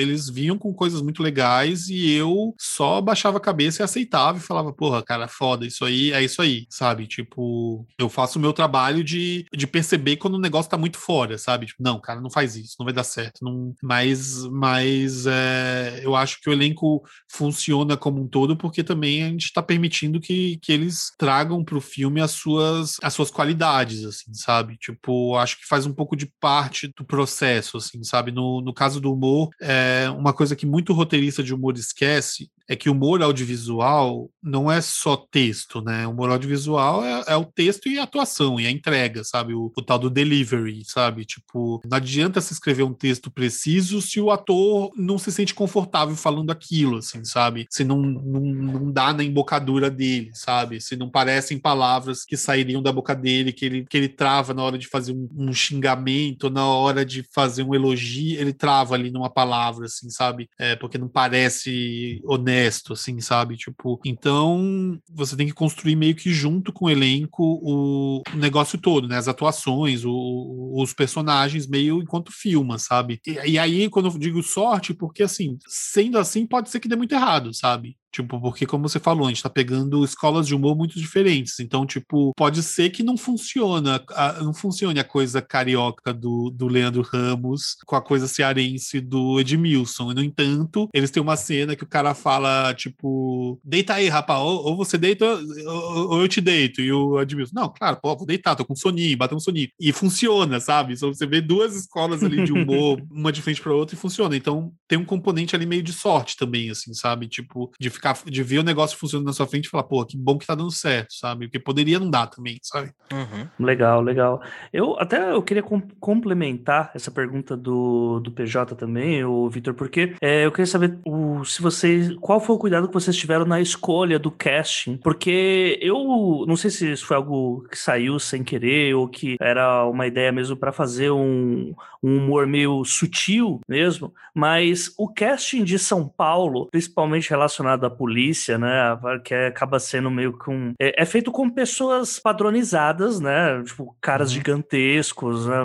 eles vinham com coisas muito legais e eu só baixava a cabeça e aceitava e falava, porra, cara, foda, isso aí é isso aí, sabe? Tipo, eu faço o meu trabalho de, de perceber quando o negócio tá muito fora, sabe? Tipo, não, cara, não faz isso, não vai dar certo. Não... Mas, mas é, eu acho que o elenco funciona como um todo porque também a gente tá permitindo que, que eles tragam pro filme as suas, as suas qualidades, assim, sabe? Tipo, acho que faz um pouco de parte do processo, assim, sabe? No, no caso do humor, é uma coisa que muito roteirista de humor esquece é que o humor audiovisual não é só texto, né? O humor audiovisual é, é o texto e a atuação, e a entrega, sabe? O, o, tal do delivery, sabe? Tipo, não adianta se escrever um texto preciso se o ator não se sente confortável falando aquilo, assim, sabe? Se não, não, não dá na embocadura dele, sabe? Se não parecem palavras que sairiam da boca dele, que ele, que ele trava na hora de fazer um, um xingamento, na hora de fazer um elogio, ele trava ali numa palavra, assim, sabe? É, porque não parece honesto, assim, sabe? Tipo, então você tem que construir meio que junto com o elenco o negócio todo, né? As atuações, o, os personagens, meio enquanto filma, sabe? E, e aí, quando eu digo sorte, porque assim, sendo assim, pode ser que dê muito errado, sabe? Tipo, porque como você falou, a gente tá pegando escolas de humor muito diferentes. Então, tipo, pode ser que não funciona, a, não funcione a coisa carioca do, do Leandro Ramos com a coisa cearense do Edmilson. E, no entanto, eles têm uma cena que o cara fala, tipo, deita aí, rapaz, ou, ou você deita ou, ou, eu te deito. E o Edmilson, não, claro, pô, vou deitar, tô com soninho, bater um soninho. E funciona, sabe? Então você vê duas escolas ali de humor, (laughs) uma de frente pra outra, e funciona. Então tem um componente ali meio de sorte também, assim, sabe? Tipo, de ficar, de ver o negócio funcionando na sua frente e falar, pô, que bom que tá dando certo, sabe? Porque poderia não dar também, sabe? Uhum. Legal, legal. Eu até eu queria com, complementar essa pergunta do, do PJ também, o Vitor, porque é, eu queria saber o, se vocês, qual foi o cuidado que vocês tiveram na escolha do casting, porque eu não sei se isso foi algo que saiu sem querer ou que era uma ideia mesmo para fazer um, um humor meio sutil mesmo, mas o casting de São Paulo, principalmente relacionado à polícia, né, que acaba sendo meio com é, é feito com pessoas padronizadas, né, tipo caras uhum. gigantescos, né,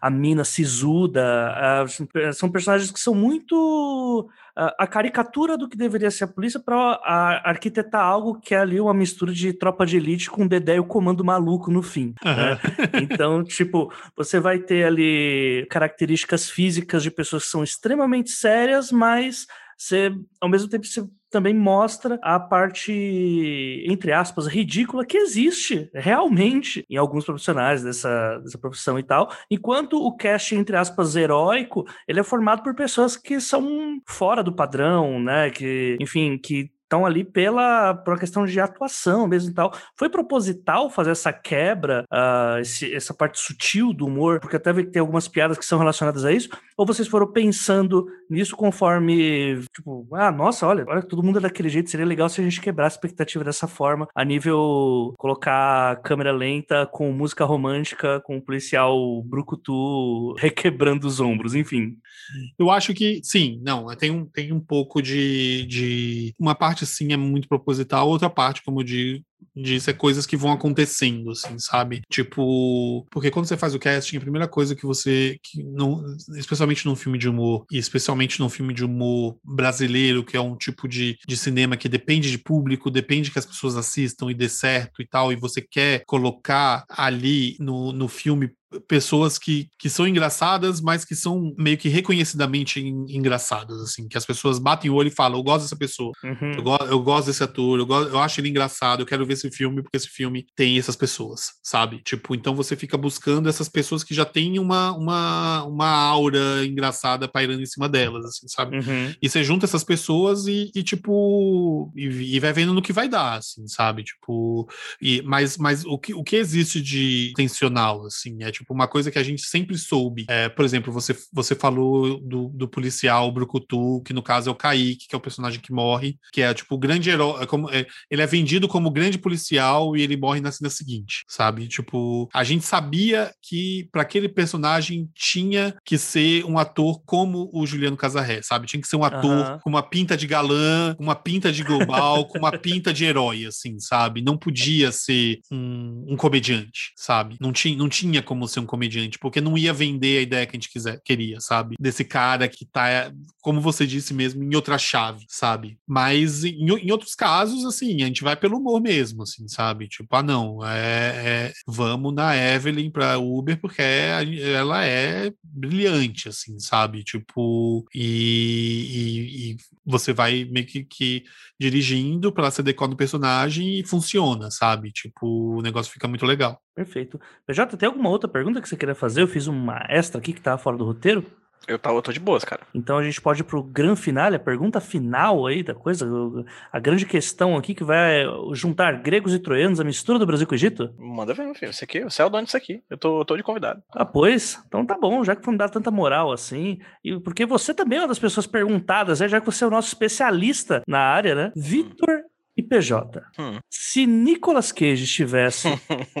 a mina sisuda, são personagens que são muito a caricatura do que deveria ser a polícia para arquitetar algo que é ali uma mistura de tropa de elite com Dedé e o comando maluco no fim. Uhum. Né? (laughs) Então, tipo, você vai ter ali características físicas de pessoas que são extremamente sérias, mas você, ao mesmo tempo, você também mostra a parte, entre aspas, ridícula que existe realmente em alguns profissionais dessa, dessa profissão e tal, enquanto o cast, entre aspas, heróico, ele é formado por pessoas que são fora do padrão, né, que, enfim, que estão ali pela por questão de atuação mesmo e tal. Foi proposital fazer essa quebra, uh, esse, essa parte sutil do humor, porque até tem algumas piadas que são relacionadas a isso, ou vocês foram pensando nisso conforme, tipo, ah, nossa, olha, olha, todo mundo é daquele jeito, seria legal se a gente quebrar a expectativa dessa forma, a nível colocar câmera lenta com música romântica, com o policial brucutu requebrando os ombros, enfim. Eu acho que, sim, não, tem um, tem um pouco de, de uma parte parte, sim, é muito proposital, outra parte, como eu digo, disso é coisas que vão acontecendo, assim, sabe? Tipo, porque quando você faz o casting, a primeira coisa que você, que não, especialmente num filme de humor, e especialmente num filme de humor brasileiro, que é um tipo de, de cinema que depende de público, depende que as pessoas assistam e dê certo e tal, e você quer colocar ali no, no filme pessoas que, que são engraçadas, mas que são meio que reconhecidamente engraçadas, assim, que as pessoas batem o olho e falam, eu gosto dessa pessoa, uhum. eu, go eu, gosto desse ator, eu, eu acho ele engraçado, eu quero ver esse filme porque esse filme tem essas pessoas, sabe? Tipo, então você fica buscando essas pessoas que já têm uma, uma, uma aura engraçada pairando em cima delas, assim, sabe? Uhum. E você junta essas pessoas e, e tipo, e, e, vai vendo no que vai dar, assim, sabe? Tipo, e, mas, mas o, que, o que existe de intencional, assim, é tipo uma coisa que a gente sempre soube. É, por exemplo, você, você falou do, do policial Brucutu, que no caso é o Kaique, que é o personagem que morre, que é tipo o grande herói, é como, é, ele é vendido como grande policial e ele morre na cena seguinte, sabe? Tipo, a gente sabia que para aquele personagem tinha que ser um ator como o Juliano Casarré, sabe? Tinha que ser um ator uhum. com uma pinta de galã, uma pinta de global, com uma pinta de herói, assim, sabe? Não podia ser um, um comediante, sabe? Não tinha, não tinha como ser um comediante, porque não ia vender a ideia que a gente quiser, queria, sabe? Desse cara que tá, como você disse mesmo, em outra chave, sabe? Mas em, em outros casos, assim, a gente vai pelo humor mesmo, assim, sabe? Tipo, ah, não, é, é vamos na Evelyn pra Uber porque ela é brilhante, assim, sabe? Tipo, e, e, e você vai meio que, que dirigindo para você decorar no personagem e funciona, sabe? Tipo, o negócio fica muito legal. Perfeito. PJ, tem alguma outra pergunta que você queria fazer? Eu fiz uma extra aqui que tava fora do roteiro. Eu, tava, eu tô de boas, cara. Então a gente pode ir pro grande final, a pergunta final aí da coisa, a grande questão aqui que vai juntar gregos e troianos, a mistura do Brasil com o Egito? Manda ver, meu filho. Isso aqui, você é o dono disso aqui. Eu tô, eu tô de convidado. Ah, pois? Então tá bom, já que foi me dar tanta moral assim. E porque você também é uma das pessoas perguntadas, né? já que você é o nosso especialista na área, né? Vitor e PJ. Hum. Se Nicolas Cage estivesse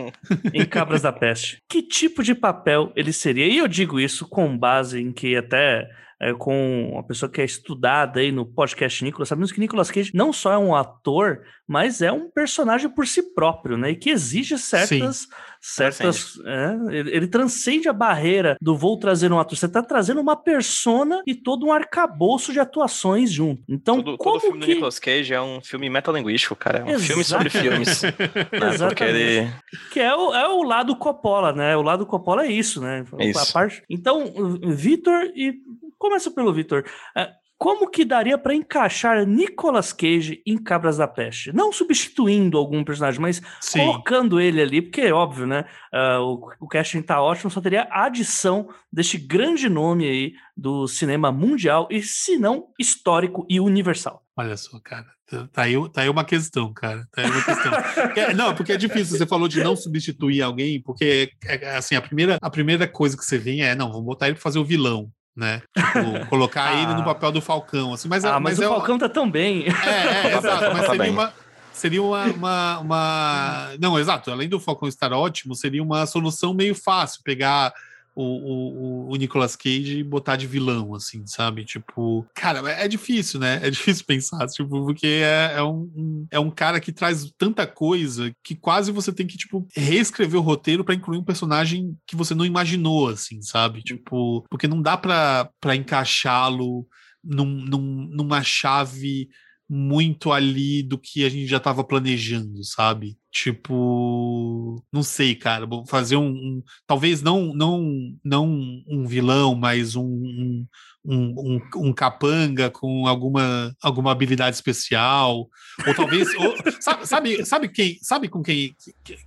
(laughs) em Cabras da Peste, que tipo de papel ele seria? E eu digo isso com base em que até é, com uma pessoa que é estudada aí no podcast Nicolas, sabemos que Nicolas Cage não só é um ator, mas é um personagem por si próprio, né? E que exige certas. Sim. certas é, ele, ele, transcende a barreira do vou trazer um ator. Você está trazendo uma persona e todo um arcabouço de atuações junto. Então, todo, como todo filme que... do Nicolas Cage é um filme metalinguístico, cara. É um Exato. filme sobre filmes. (laughs) né? Porque ele... Que é o, é o lado Coppola, né? O lado Coppola é isso, né? Isso. A parte... Então, Vitor e Começa pelo Vitor. É, como que daria para encaixar Nicolas Cage em Cabras da Peste? Não substituindo algum personagem, mas Sim. colocando ele ali, porque é óbvio, né? Uh, o, o casting tá ótimo, só teria a adição deste grande nome aí do cinema mundial e, se não, histórico e universal. Olha só, cara. Tá, tá aí, tá aí uma questão, cara. Tá aí uma questão. (laughs) é, não, porque é difícil. Você falou de não substituir alguém, porque é, assim, a primeira, a primeira coisa que você vem é, não, vamos botar ele para fazer o vilão né? Tipo, (laughs) colocar ah. ele no papel do Falcão, assim. Mas, é, ah, mas, mas o é Falcão tá tão bem. É, é (laughs) exato. Mas tá seria uma, seria uma, uma, uma, Não, exato. Além do Falcão estar ótimo, seria uma solução meio fácil pegar o, o, o Nicolas Cage e botar de vilão, assim, sabe? Tipo, cara, é difícil, né? É (laughs) difícil pensar, tipo, porque é, é um, um, é um cara que traz tanta coisa que quase você tem que, tipo, reescrever o roteiro para incluir um personagem que você não imaginou, assim, sabe? Tipo, porque não dá para encaixá-lo num, num, numa chave muito ali do que a gente já estava planejando, sabe? Tipo, não sei, cara, vou fazer um, um, talvez não não não um vilão, mas um, um um, um, um, capanga com alguma, alguma habilidade especial, ou talvez. ou, (laughs) sabe, sabe, sabe, quem, sabe com quem,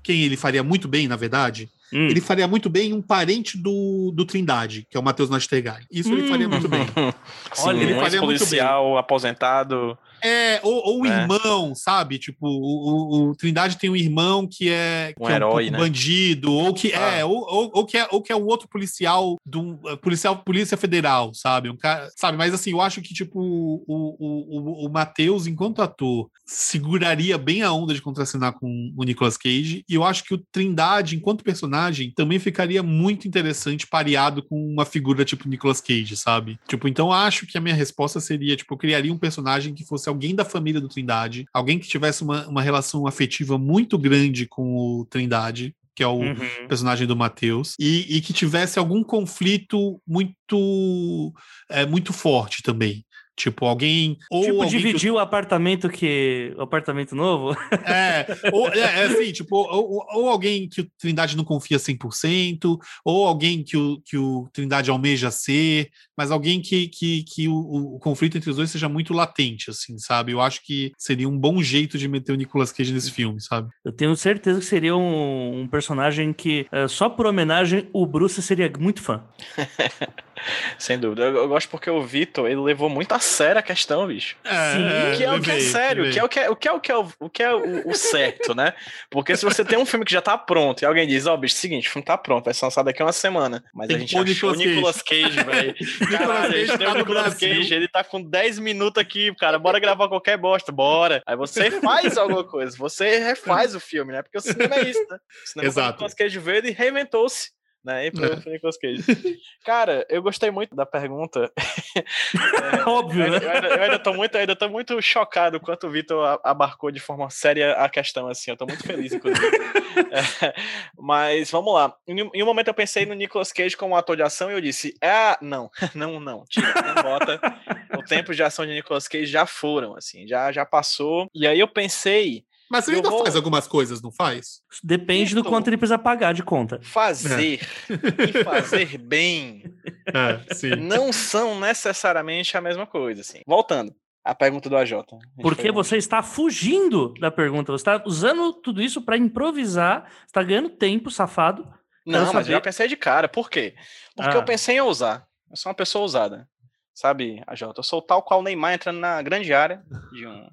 quem ele faria muito bem, na verdade? Hum. Ele faria muito bem um parente do, do Trindade, que é o Matheus Nastergalli. Isso hum. ele faria muito bem. (laughs) Sim, Olha, ele um faria policial muito bem. aposentado. É, ou, ou um é. irmão, sabe? Tipo, o, o, o, Trindade tem um irmão que é, um que herói, é um né? bandido, ou que ah. é, ou, ou, ou, que é, ou que é o outro policial do uh, policial Polícia Federal, sabe? Um cara, sabe? Mas assim, eu acho que tipo o, o, o, o Matheus, enquanto ator, seguraria bem a onda de contracenar com o Nicolas Cage, e eu acho que o Trindade, enquanto personagem, também ficaria muito interessante pareado com uma figura tipo Nicolas Cage, sabe? Tipo, então acho que a minha resposta seria, tipo, eu criaria um personagem que fosse alguém da família do Trindade, alguém que tivesse uma, uma relação afetiva muito grande com o Trindade, que é o uhum. personagem do Matheus, e, e, que tivesse algum conflito muito é, muito forte também. Tipo, alguém. Ou tipo, alguém dividir que... o apartamento que. O apartamento novo? (laughs) É, ou, é, é assim, tipo, ou, ou, alguém que o Trindade não confia 100%, ou alguém que o, que o Trindade almeja ser, mas alguém que, que, que o, o, conflito entre os dois seja muito latente, assim, sabe? Eu acho que seria um bom jeito de meter o Nicolas Cage nesse filme, sabe? Eu tenho certeza que seria um, um personagem que, é, só por homenagem, o Bruce seria muito fã. (laughs) Sem dúvida. Eu, eu, gosto porque o Vitor, ele levou muito a sério a questão, bicho. É, que é o que é sério, que é o que é o que é o que é o, o, que é o, o, certo, né? Porque se você tem um filme que já tá pronto e alguém diz, ó, oh, bicho, seguinte, o filme tá pronto, vai ser lançado daqui a uma semana. Mas tem a gente achou o Nicolas Cage, velho. (laughs) Caralho, a gente tem o Nicolas Cage, ele tá com 10 minutos aqui, cara, bora gravar qualquer bosta, bora. Aí você faz alguma coisa, você refaz o filme, né? Porque o cinema é isso, né? O cinema (laughs) Exato. O Nicolas Cage veio e reinventou-se né? E pro, é. Nicolas Cage. Cara, eu gostei muito da pergunta. (laughs) é, Óbvio, eu, né? Eu ainda, eu ainda, tô muito, ainda tô muito chocado quanto o Vitor abarcou de forma séria a questão, assim. Eu tô muito feliz, inclusive. (laughs) é, mas vamos lá. Em, em, um momento eu pensei no Nicolas Cage como ator de ação e eu disse: Ah, não, (laughs) não, não. Tira, não bota. O tempo de ação de Nicolas Cage já foram, assim, já, já passou. E aí eu pensei mas ele ainda vou... faz algumas coisas, não faz? Depende do quanto ele precisa pagar de conta. Fazer é. e fazer bem (laughs) é, não são necessariamente a mesma coisa. Assim. Voltando. A pergunta do AJ. Porque você está fugindo da pergunta. Você está usando tudo isso para improvisar. está ganhando tempo, safado. Não, mas eu já pensei de cara. Por quê? Porque ah. eu pensei em ousar. Eu sou uma pessoa ousada. Sabe, AJ? Eu sou tal qual o Neymar entrando na grande área de um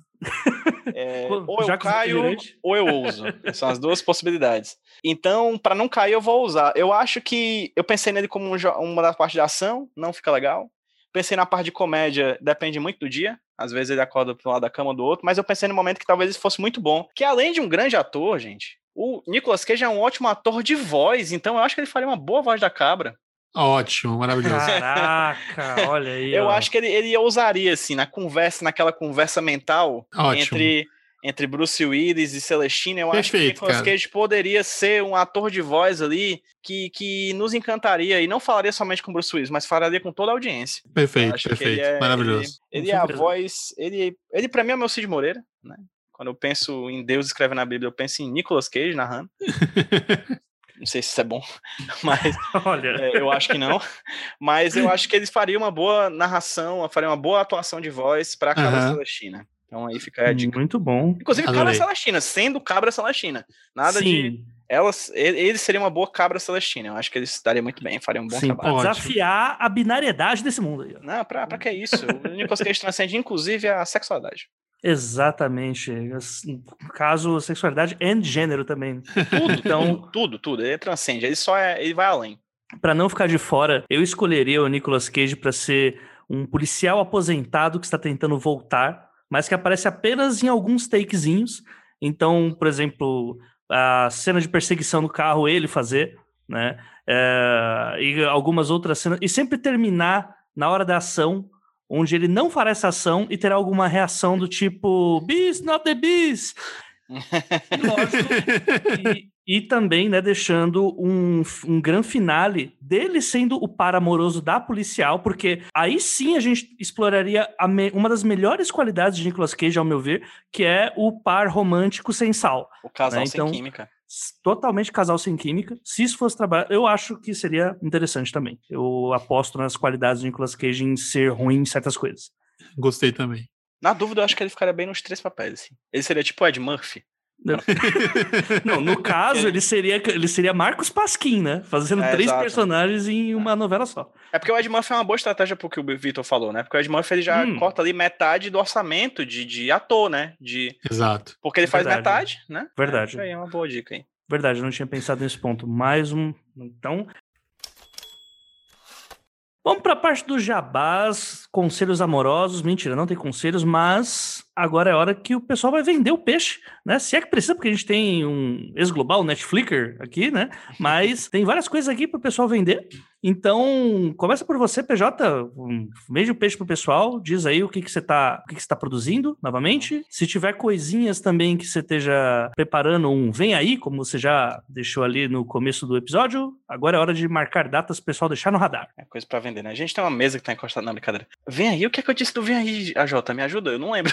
é, (laughs) ou eu caio ou eu ouso. São as duas possibilidades. Então, para não cair, eu vou usar. Eu acho que eu pensei nele como uma das partes de ação, não fica legal. Pensei na parte de comédia, depende muito do dia. Às vezes ele acorda para um lado da cama do outro, mas eu pensei no momento que talvez isso fosse muito bom. Que além de um grande ator, gente, o Nicolas Cage é um ótimo ator de voz, então eu acho que ele faria uma boa voz da cabra. Ótimo, maravilhoso. Caraca, olha aí. Eu ó. acho que ele, ele ousaria, assim, na conversa, naquela conversa mental Ótimo. entre entre Bruce Willis e Celestina, eu Perfeito, acho que Nicolas Cage poderia ser um ator de voz ali que, que nos encantaria e não falaria somente com Bruce Willis, mas falaria com toda a audiência. Perfeito, perfeito, é, maravilhoso. Ele, ele é a voz, ele, ele para mim é o meu Cid Moreira, né? Quando eu penso em Deus escreve na Bíblia, eu penso em Nicolas Cage narrando. (laughs) Não sei se isso é bom, (laughs) mas (laughs) Olha. É, eu acho que não. Mas eu acho que eles fariam uma boa narração, fariam uma boa atuação de voz para a Cabra uhum. Celestina. Então aí fica a dica. Muito bom. Inclusive Adorei. Cabra Celestina, sendo Cabra Celestina. Nada Sim. de elas, eles seriam uma boa cabra celestina. Eu acho que eles estariam muito bem, fariam um bom Sim, trabalho. Desafiar a binariedade desse mundo aí. Não, pra, pra que isso? O Nicolas Cage transcende, inclusive, a sexualidade. Exatamente. No caso, sexualidade e gênero também. Tudo, então, tudo, tudo. Ele transcende, ele só é, ele vai além. Para não ficar de fora, eu escolheria o Nicolas Cage para ser um policial aposentado que está tentando voltar, mas que aparece apenas em alguns takezinhos. Então, por exemplo, a cena de perseguição no carro ele fazer, né? É, e algumas outras cenas e sempre terminar na hora da ação onde ele não fará essa ação e terá alguma reação do tipo Beast, not the Beast. e, lógico, e, e, também né, deixando um, um grande finale dele sendo o par amoroso da policial, porque aí sim a gente exploraria me, uma das melhores qualidades de Nicolas Cage, ao meu ver, que é o par romântico sem sal. O casal né? então, sem química totalmente casal sem química. Se isso fosse trabalho, eu acho que seria interessante também. Eu aposto nas qualidades de Nicolas Cage em ser ruim em certas coisas. Gostei também. Na dúvida, eu acho que ele ficaria bem nos três papéis. Assim. Ele seria tipo Ed Murphy. (laughs) Não. no caso, ele seria, ele seria Marcos Pasquim, né? Fazendo é, três exato. personagens em uma novela só. É porque o Ed Murphy é uma boa estratégia pro que o Vitor falou, né? Porque o Ed Murphy ele já hum. corta ali metade do orçamento de, de ator, né? De... Exato. Porque ele faz Verdade. metade, né? Verdade. É, é uma boa dica aí. Verdade, eu não tinha pensado nesse ponto. Mais um. Então. Vamos para a parte dos jabás, conselhos amorosos. Mentira, não tem conselhos, mas agora é hora que o pessoal vai vender o peixe, né? Se é que precisa, porque a gente tem um ex-global, Netflix aqui, né? Mas tem várias coisas aqui para o pessoal vender. Então, começa por você, PJ. Um, vende o peixe pro pessoal, diz aí o que, que você está o que, que você tá produzindo novamente. Se tiver coisinhas também que você esteja preparando um vem aí, como você já deixou ali no começo do episódio, agora é hora de marcar datas, pessoal deixar no radar. É coisa para vender, né? A gente tem uma mesa que tá encostada na brincadeira. Vem aí, o que é que eu disse do vem aí, AJ? Me ajuda? Eu não lembro.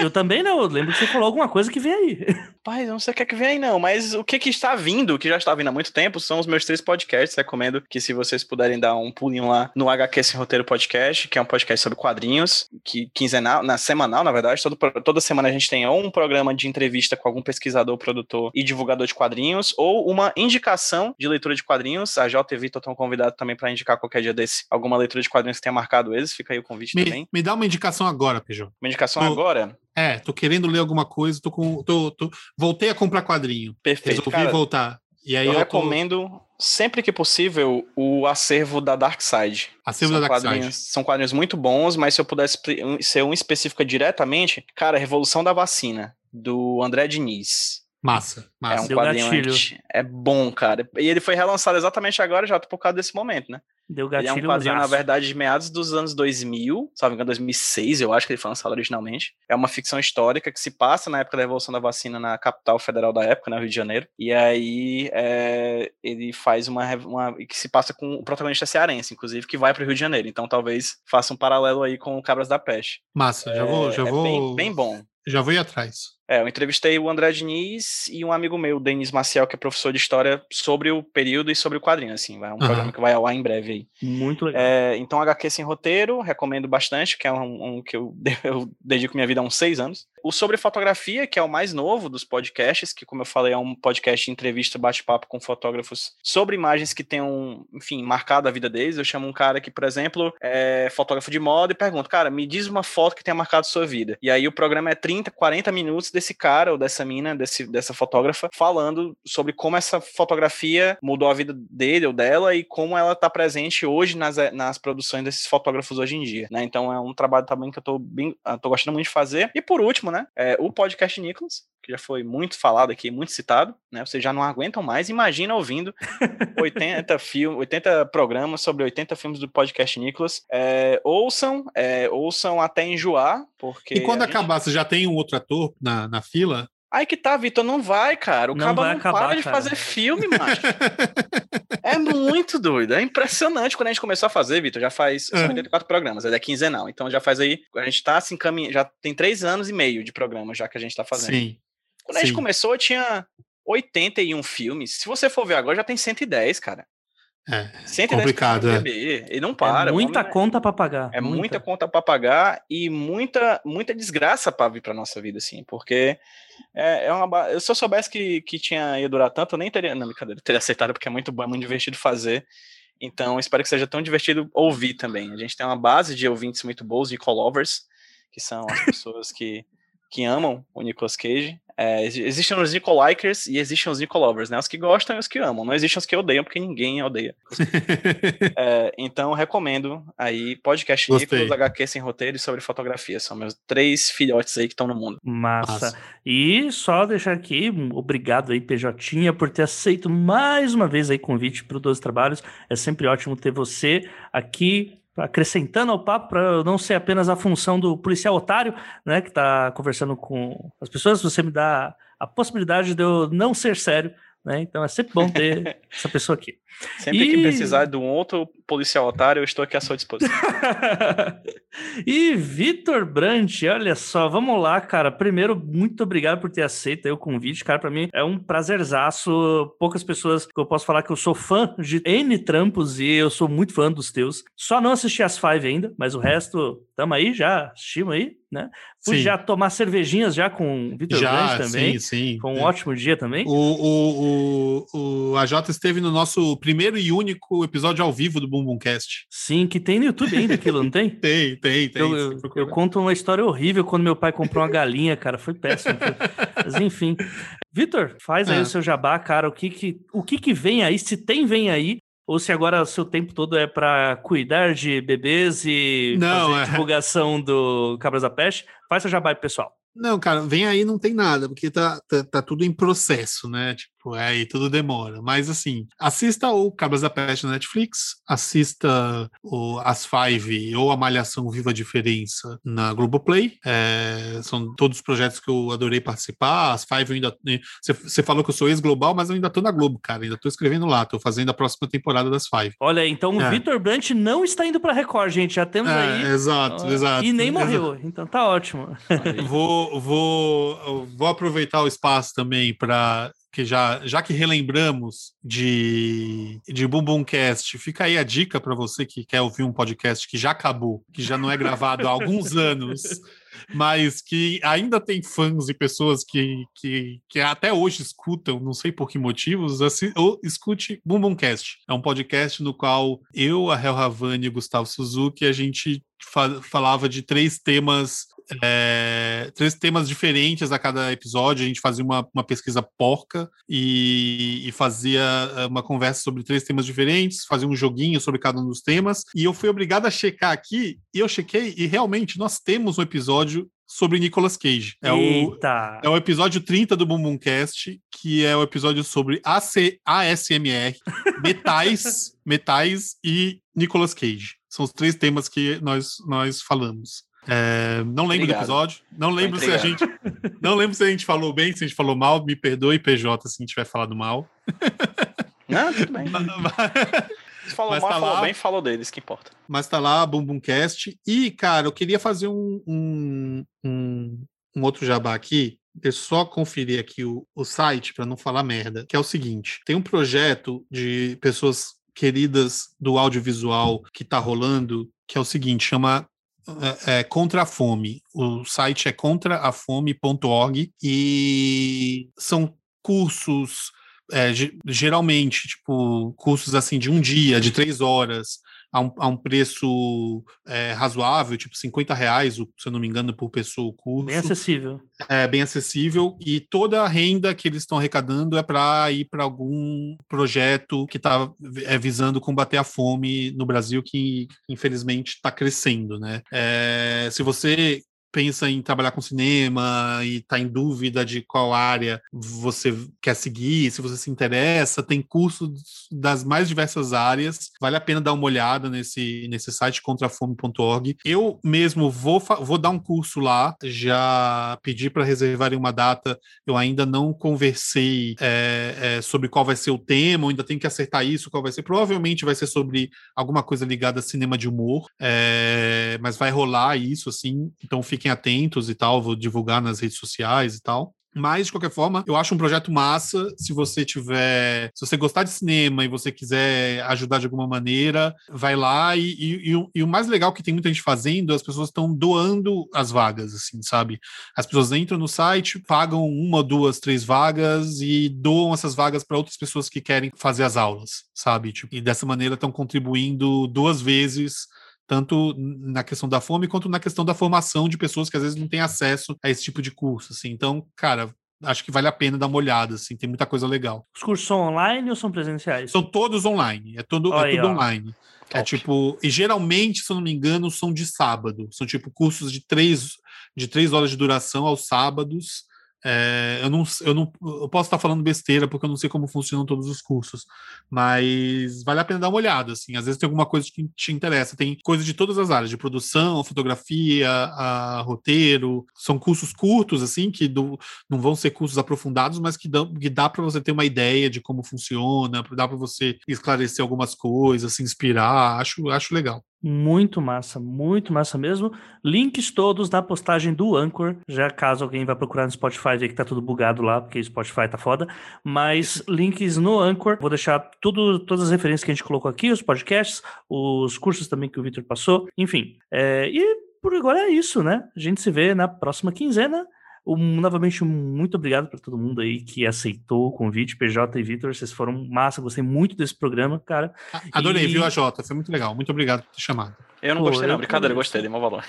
Eu também não, eu lembro que você falou alguma coisa que vem aí. (laughs) Pai, eu não sei o que é que vem aí não, mas o que que está vindo, que já está vindo há muito tempo, são os meus três podcasts. Recomendo que se vocês puderem dar um pulinho lá no HQ Sem Roteiro Podcast, que é um podcast sobre quadrinhos, que quinzenal, na semanal, na verdade, todo, toda semana a gente tem ou um programa de entrevista com algum pesquisador, produtor e divulgador de quadrinhos, ou uma indicação de leitura de quadrinhos. A JTV estão convidado também para indicar qualquer dia desse alguma leitura de quadrinhos que tenha marcado eles. Fica aí o convite me, também. Me dá uma indicação agora, Peugeot. Uma indicação agora? É, tô querendo ler alguma coisa, tô com. Tô, tô, voltei a comprar quadrinho. Perfeito. Resolvi Cara, voltar. E aí eu, eu recomendo, tô... sempre que possível, o acervo da Dark Side. Acervo são da Dark Side. São quadrinhos muito bons, mas se eu pudesse ser um específico diretamente, cara, Revolução da Vacina, do André Diniz. Massa, massa. É um Deu quadrinho gatilho. É bom, cara. E ele foi relançado exatamente agora, já por causa desse momento, né? Deu gatilho ele é um quadrinho, na verdade, de meados dos anos 2000, sabe, em 2006, eu acho que ele foi lançado originalmente. É uma ficção histórica que se passa na época da Revolução da Vacina na capital federal da época, no né, Rio de Janeiro. E aí é, ele faz uma, uma. que se passa com o protagonista cearense, inclusive, que vai para o Rio de Janeiro. Então talvez faça um paralelo aí com o Cabras da Peste. Massa, já vou. Já é vou... Bem, bem bom. Já vou ir atrás. É, eu entrevistei o André Diniz e um amigo meu, Denis Maciel, que é professor de história, sobre o período e sobre o quadrinho, assim, vai um uhum. programa que vai ao ar em breve aí. Muito legal. É, então, HQ sem roteiro, recomendo bastante, que é um, um que eu, (laughs) eu, dedico minha vida há uns seis anos. O Sobre Fotografia, que é o mais novo dos podcasts, que, como eu falei, é um podcast de entrevista, bate-papo com fotógrafos sobre imagens que tenham, enfim, marcado a vida deles. Eu chamo um cara que, por exemplo, é fotógrafo de moda e pergunto, cara, me diz uma foto que tenha marcado sua vida. E aí o programa é 30, 40 minutos desse cara ou dessa mina, desse, dessa fotógrafa, falando sobre como essa fotografia mudou a vida dele ou dela e como ela está presente hoje nas, nas produções desses fotógrafos hoje em dia, né? Então é um trabalho também que eu tô, bem, tô gostando muito de fazer. E por último, né, é o podcast Nicholas, que já foi muito falado aqui, muito citado, né? Vocês já não aguentam mais, imagina ouvindo 80 filmes, 80 programas sobre 80 filmes do podcast Nicholas. É, ouçam, é, ouçam até enjoar, porque. E quando acabar, gente... você já tem um outro ator na, na fila? Aí que tá, Vitor, não vai, cara. O não cabo não acabar, para de cara. fazer filme, macho. (laughs) é muito doido, é impressionante quando a gente começou a fazer, Vitor. Já faz uhum. 84 programas, é quinzenal. Então já faz aí, a gente tá assim caminhando, já tem três anos e meio de programa já que a gente tá fazendo. Sim. Quando a gente começou, tinha 81 filmes. Se você for ver agora, já tem 110, cara. É, 110 complicado, é. E não para. É muita conta para pagar. É muita, muita conta para pagar e muita muita desgraça para vir para nossa vida, assim, porque é, é uma. Se eu soubesse que, que tinha ia durar tanto, eu nem teria. Não, brincadeira, teria aceitado porque é muito bom, é muito divertido fazer. Então, espero que seja tão divertido ouvir também. A gente tem uma base de ouvintes muito boas, de call-overs, que são as pessoas que, que amam o Nicolas Cage. É, existem os Nicolikers e existem os Nicolovers, né? Os que gostam e os que amam. Não existem os que odeiam, porque ninguém odeia. (laughs) é, então, recomendo aí podcast Gostei. Nicolas, HQ sem roteiro e sobre fotografia. São meus três filhotes aí que estão no mundo. Massa. Massa. E só deixar aqui, obrigado aí, PJ, por ter aceito mais uma vez aí convite para o 12 Trabalhos. É sempre ótimo ter você aqui acrescentando ao papo para não ser apenas a função do policial otário, né, que está conversando com as pessoas, você me dá a possibilidade de eu não ser sério, né? Então é sempre bom ter (laughs) essa pessoa aqui. Sempre e... que precisar de um outro policial otário, eu estou aqui à sua disposição. (laughs) e Vitor Brandt, olha só, vamos lá, cara. Primeiro, muito obrigado por ter aceito o convite, cara. Para mim é um prazerzaço. Poucas pessoas que eu posso falar que eu sou fã de N trampos e eu sou muito fã dos teus. Só não assisti as Five ainda, mas o resto, tamo aí, já assistimos aí, né? Fui sim. já tomar cervejinhas já com o Vitor Brandt também. Sim, sim. Foi um é. ótimo dia também. O, o, o, o AJ esteve no nosso primeiro e único episódio ao vivo do Bumbumcast. Sim, que tem no YouTube ainda aquilo, não tem? (laughs) tem, tem, tem. Eu, eu, eu, conto uma história horrível quando meu pai comprou uma galinha, cara, foi péssimo. (laughs) Mas enfim. Vitor, faz aí é. o seu jabá, cara, o que que, o que que vem aí, se tem vem aí, ou se agora o seu tempo todo é para cuidar de bebês e Não, fazer é... divulgação do Cabras da Peste, faz seu jabá pessoal. Não, cara, vem aí não tem nada, porque tá, tá, tá tudo em processo, né? Tipo, aí tudo demora. Mas assim, assista o Cabras da Peste na Netflix, assista o As Five ou a Malhação Viva a Diferença na Globoplay. É, são todos projetos que eu adorei participar. As Five eu ainda. Você falou que eu sou ex-global, mas eu ainda tô na Globo, cara. Ainda tô escrevendo lá, tô fazendo a próxima temporada das Five. Olha, então o é. Vitor Brandt não está indo pra Record, gente. Já temos é, aí. Exato, exato. E nem morreu. Exato. Então tá ótimo. vou, vou, vou aproveitar o espaço também para que já, já que relembramos de, de Bumbumcast, fica aí a dica para você que quer ouvir um podcast que já acabou, que já não é gravado há alguns anos, mas que ainda tem fãs e pessoas que, que, que até hoje escutam, não sei por que motivos, assim, ou escute Bumbumcast. É um podcast no qual eu, a Hel Havani e o Gustavo Suzuki, a gente falava de três temas é, três temas diferentes a cada episódio. A gente fazia uma, uma pesquisa porca e, e, fazia eh, uma conversa sobre três temas diferentes, fazia um joguinho sobre cada um dos temas. E eu fui obrigado a checar aqui, e eu chequei, e realmente nós temos um episódio sobre Nicolas Cage. É Eita. o, é o episódio 30 do Bumbumcast, que é o episódio sobre AC, ASMR, (laughs) metais, metais e Nicolas Cage. São os três temas que nós, nós falamos. É, não lembro Obrigado. do episódio. Não lembro se a gente. Não lembro se a gente falou bem, se a gente falou mal. Me perdoe, PJ, se a gente tiver falado mal. Não, tudo bem. Se falou Mas mal, tá falou lá, bem, falou deles, que importa. Mas tá lá, Bumbumcast. E, cara, eu queria fazer um, um, um, um outro jabá aqui. Eu só conferir aqui o, o site para não falar merda, que é o seguinte: tem um projeto de pessoas queridas do audiovisual que tá rolando, que é o seguinte, chama é, é, Contra a Fome. O site é contraafome.org e são cursos é, geralmente, tipo, cursos assim de um dia, de três horas, a um, a um preço é, razoável, tipo 50 reais, se eu não me engano, por pessoa o curso. Bem acessível. É, bem acessível. E toda a renda que eles estão arrecadando é para ir para algum projeto que está é, visando combater a fome no Brasil, que infelizmente está crescendo, né? É, se você pensa em trabalhar com cinema e está em dúvida de qual área você quer seguir, se você se interessa, tem cursos das mais diversas áreas. Vale a pena dar uma olhada nesse, nesse site contrafome.org. Eu mesmo vou, vou dar um curso lá, já pedi para reservarem uma data, eu ainda não conversei é, é, sobre qual vai ser o tema, ainda tenho que acertar isso, qual vai ser. Provavelmente vai ser sobre alguma coisa ligada a cinema de humor, é, mas vai rolar isso, assim, então fica fiquem atentos e tal, vou divulgar nas redes sociais e tal. Mas, de qualquer forma, eu acho um projeto massa. Se você tiver. Se você gostar de cinema e você quiser ajudar de alguma maneira, vai lá. E, e, e, e o mais legal que tem muita gente fazendo, as pessoas estão doando as vagas, assim, sabe? As pessoas entram no site, pagam uma, duas, três vagas e doam essas vagas para outras pessoas que querem fazer as aulas, sabe? Tipo, e dessa maneira estão contribuindo duas vezes tanto na questão da fome quanto na questão da formação de pessoas que às vezes não têm acesso a esse tipo de curso, assim. Então, cara, acho que vale a pena dar uma olhada, assim, tem muita coisa legal. Os cursos são online ou são presenciais? São todos online, é, todo, é tudo online. É tipo, e geralmente, se eu não me engano, são de sábado. São tipo cursos de três, de três horas de duração aos sábados. É, eu, não, eu não eu posso estar falando besteira porque eu não sei como funcionam todos os cursos, mas vale a pena dar uma olhada. Assim, às vezes tem alguma coisa que te interessa. Tem coisa de todas as áreas, de produção, fotografia, a, roteiro. São cursos curtos, assim, que do, não vão ser cursos aprofundados, mas que, dão, que dá para você ter uma ideia de como funciona, dá para você esclarecer algumas coisas, se inspirar. Acho, acho legal. Muito massa, muito massa mesmo. Links todos na postagem do Anchor, já caso alguém vá procurar no Spotify ver que tá tudo bugado lá, porque Spotify tá foda. Mas (laughs) links no Anchor, vou deixar tudo, todas as referências que a gente colocou aqui, os podcasts, os cursos também que o Victor passou, enfim. É, e por agora é isso, né? A gente se vê na próxima quinzena. Um, novamente, muito obrigado para todo mundo aí que aceitou o convite, PJ e Vitor. Vocês foram massa, gostei muito desse programa, cara. Adorei, e... viu, a Jota? Foi muito legal. Muito obrigado por ter chamado. Eu não Pô, gostei, não. Brincadeira, eu gostei, dei mau valor.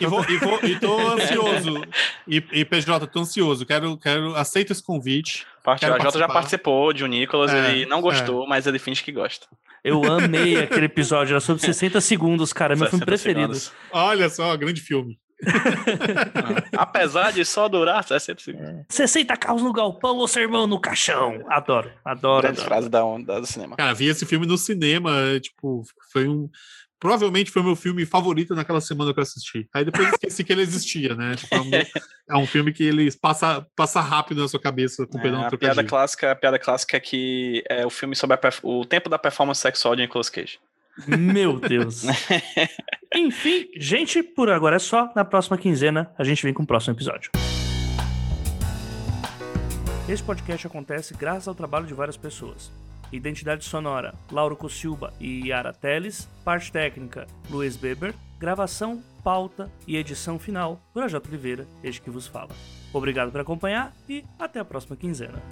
e, vou, e, vou, e tô (laughs) ansioso. E, e PJ, tô ansioso. Quero, quero, aceito esse convite. Parte, a Jota já participou de um Nicolas, é, ele não gostou, é. mas ele finge que gosta. Eu amei aquele episódio, era sobre (laughs) 60 segundos, cara. Meu filme preferido. Segundos. Olha só, grande filme. (laughs) Apesar de só durar 60 segundos. É. 60 carros no galpão ou sermão no caixão. Adoro, adoro. Grande frase da onda do cinema. Cara, vi esse filme no cinema, tipo, foi um. Provavelmente foi o meu filme favorito naquela semana que eu assisti. Aí depois esqueci que ele existia, né? Tipo, é, um, é, um, filme que ele passa, passa rápido na sua cabeça, com é, a piada clássica A piada clássica é que é o filme sobre a, o tempo da performance sexual de Nicolas Cage. Meu Deus. (laughs) Enfim, gente, por agora é só. Na próxima quinzena a gente vem com o próximo episódio. Esse podcast acontece graças ao trabalho de várias pessoas. Identidade sonora, Lauro Cossilba e Yara Teles. Parte técnica, Luiz Beber. Gravação, pauta e edição final, Projota Oliveira, este que vos fala. Obrigado por acompanhar e até a próxima quinzena.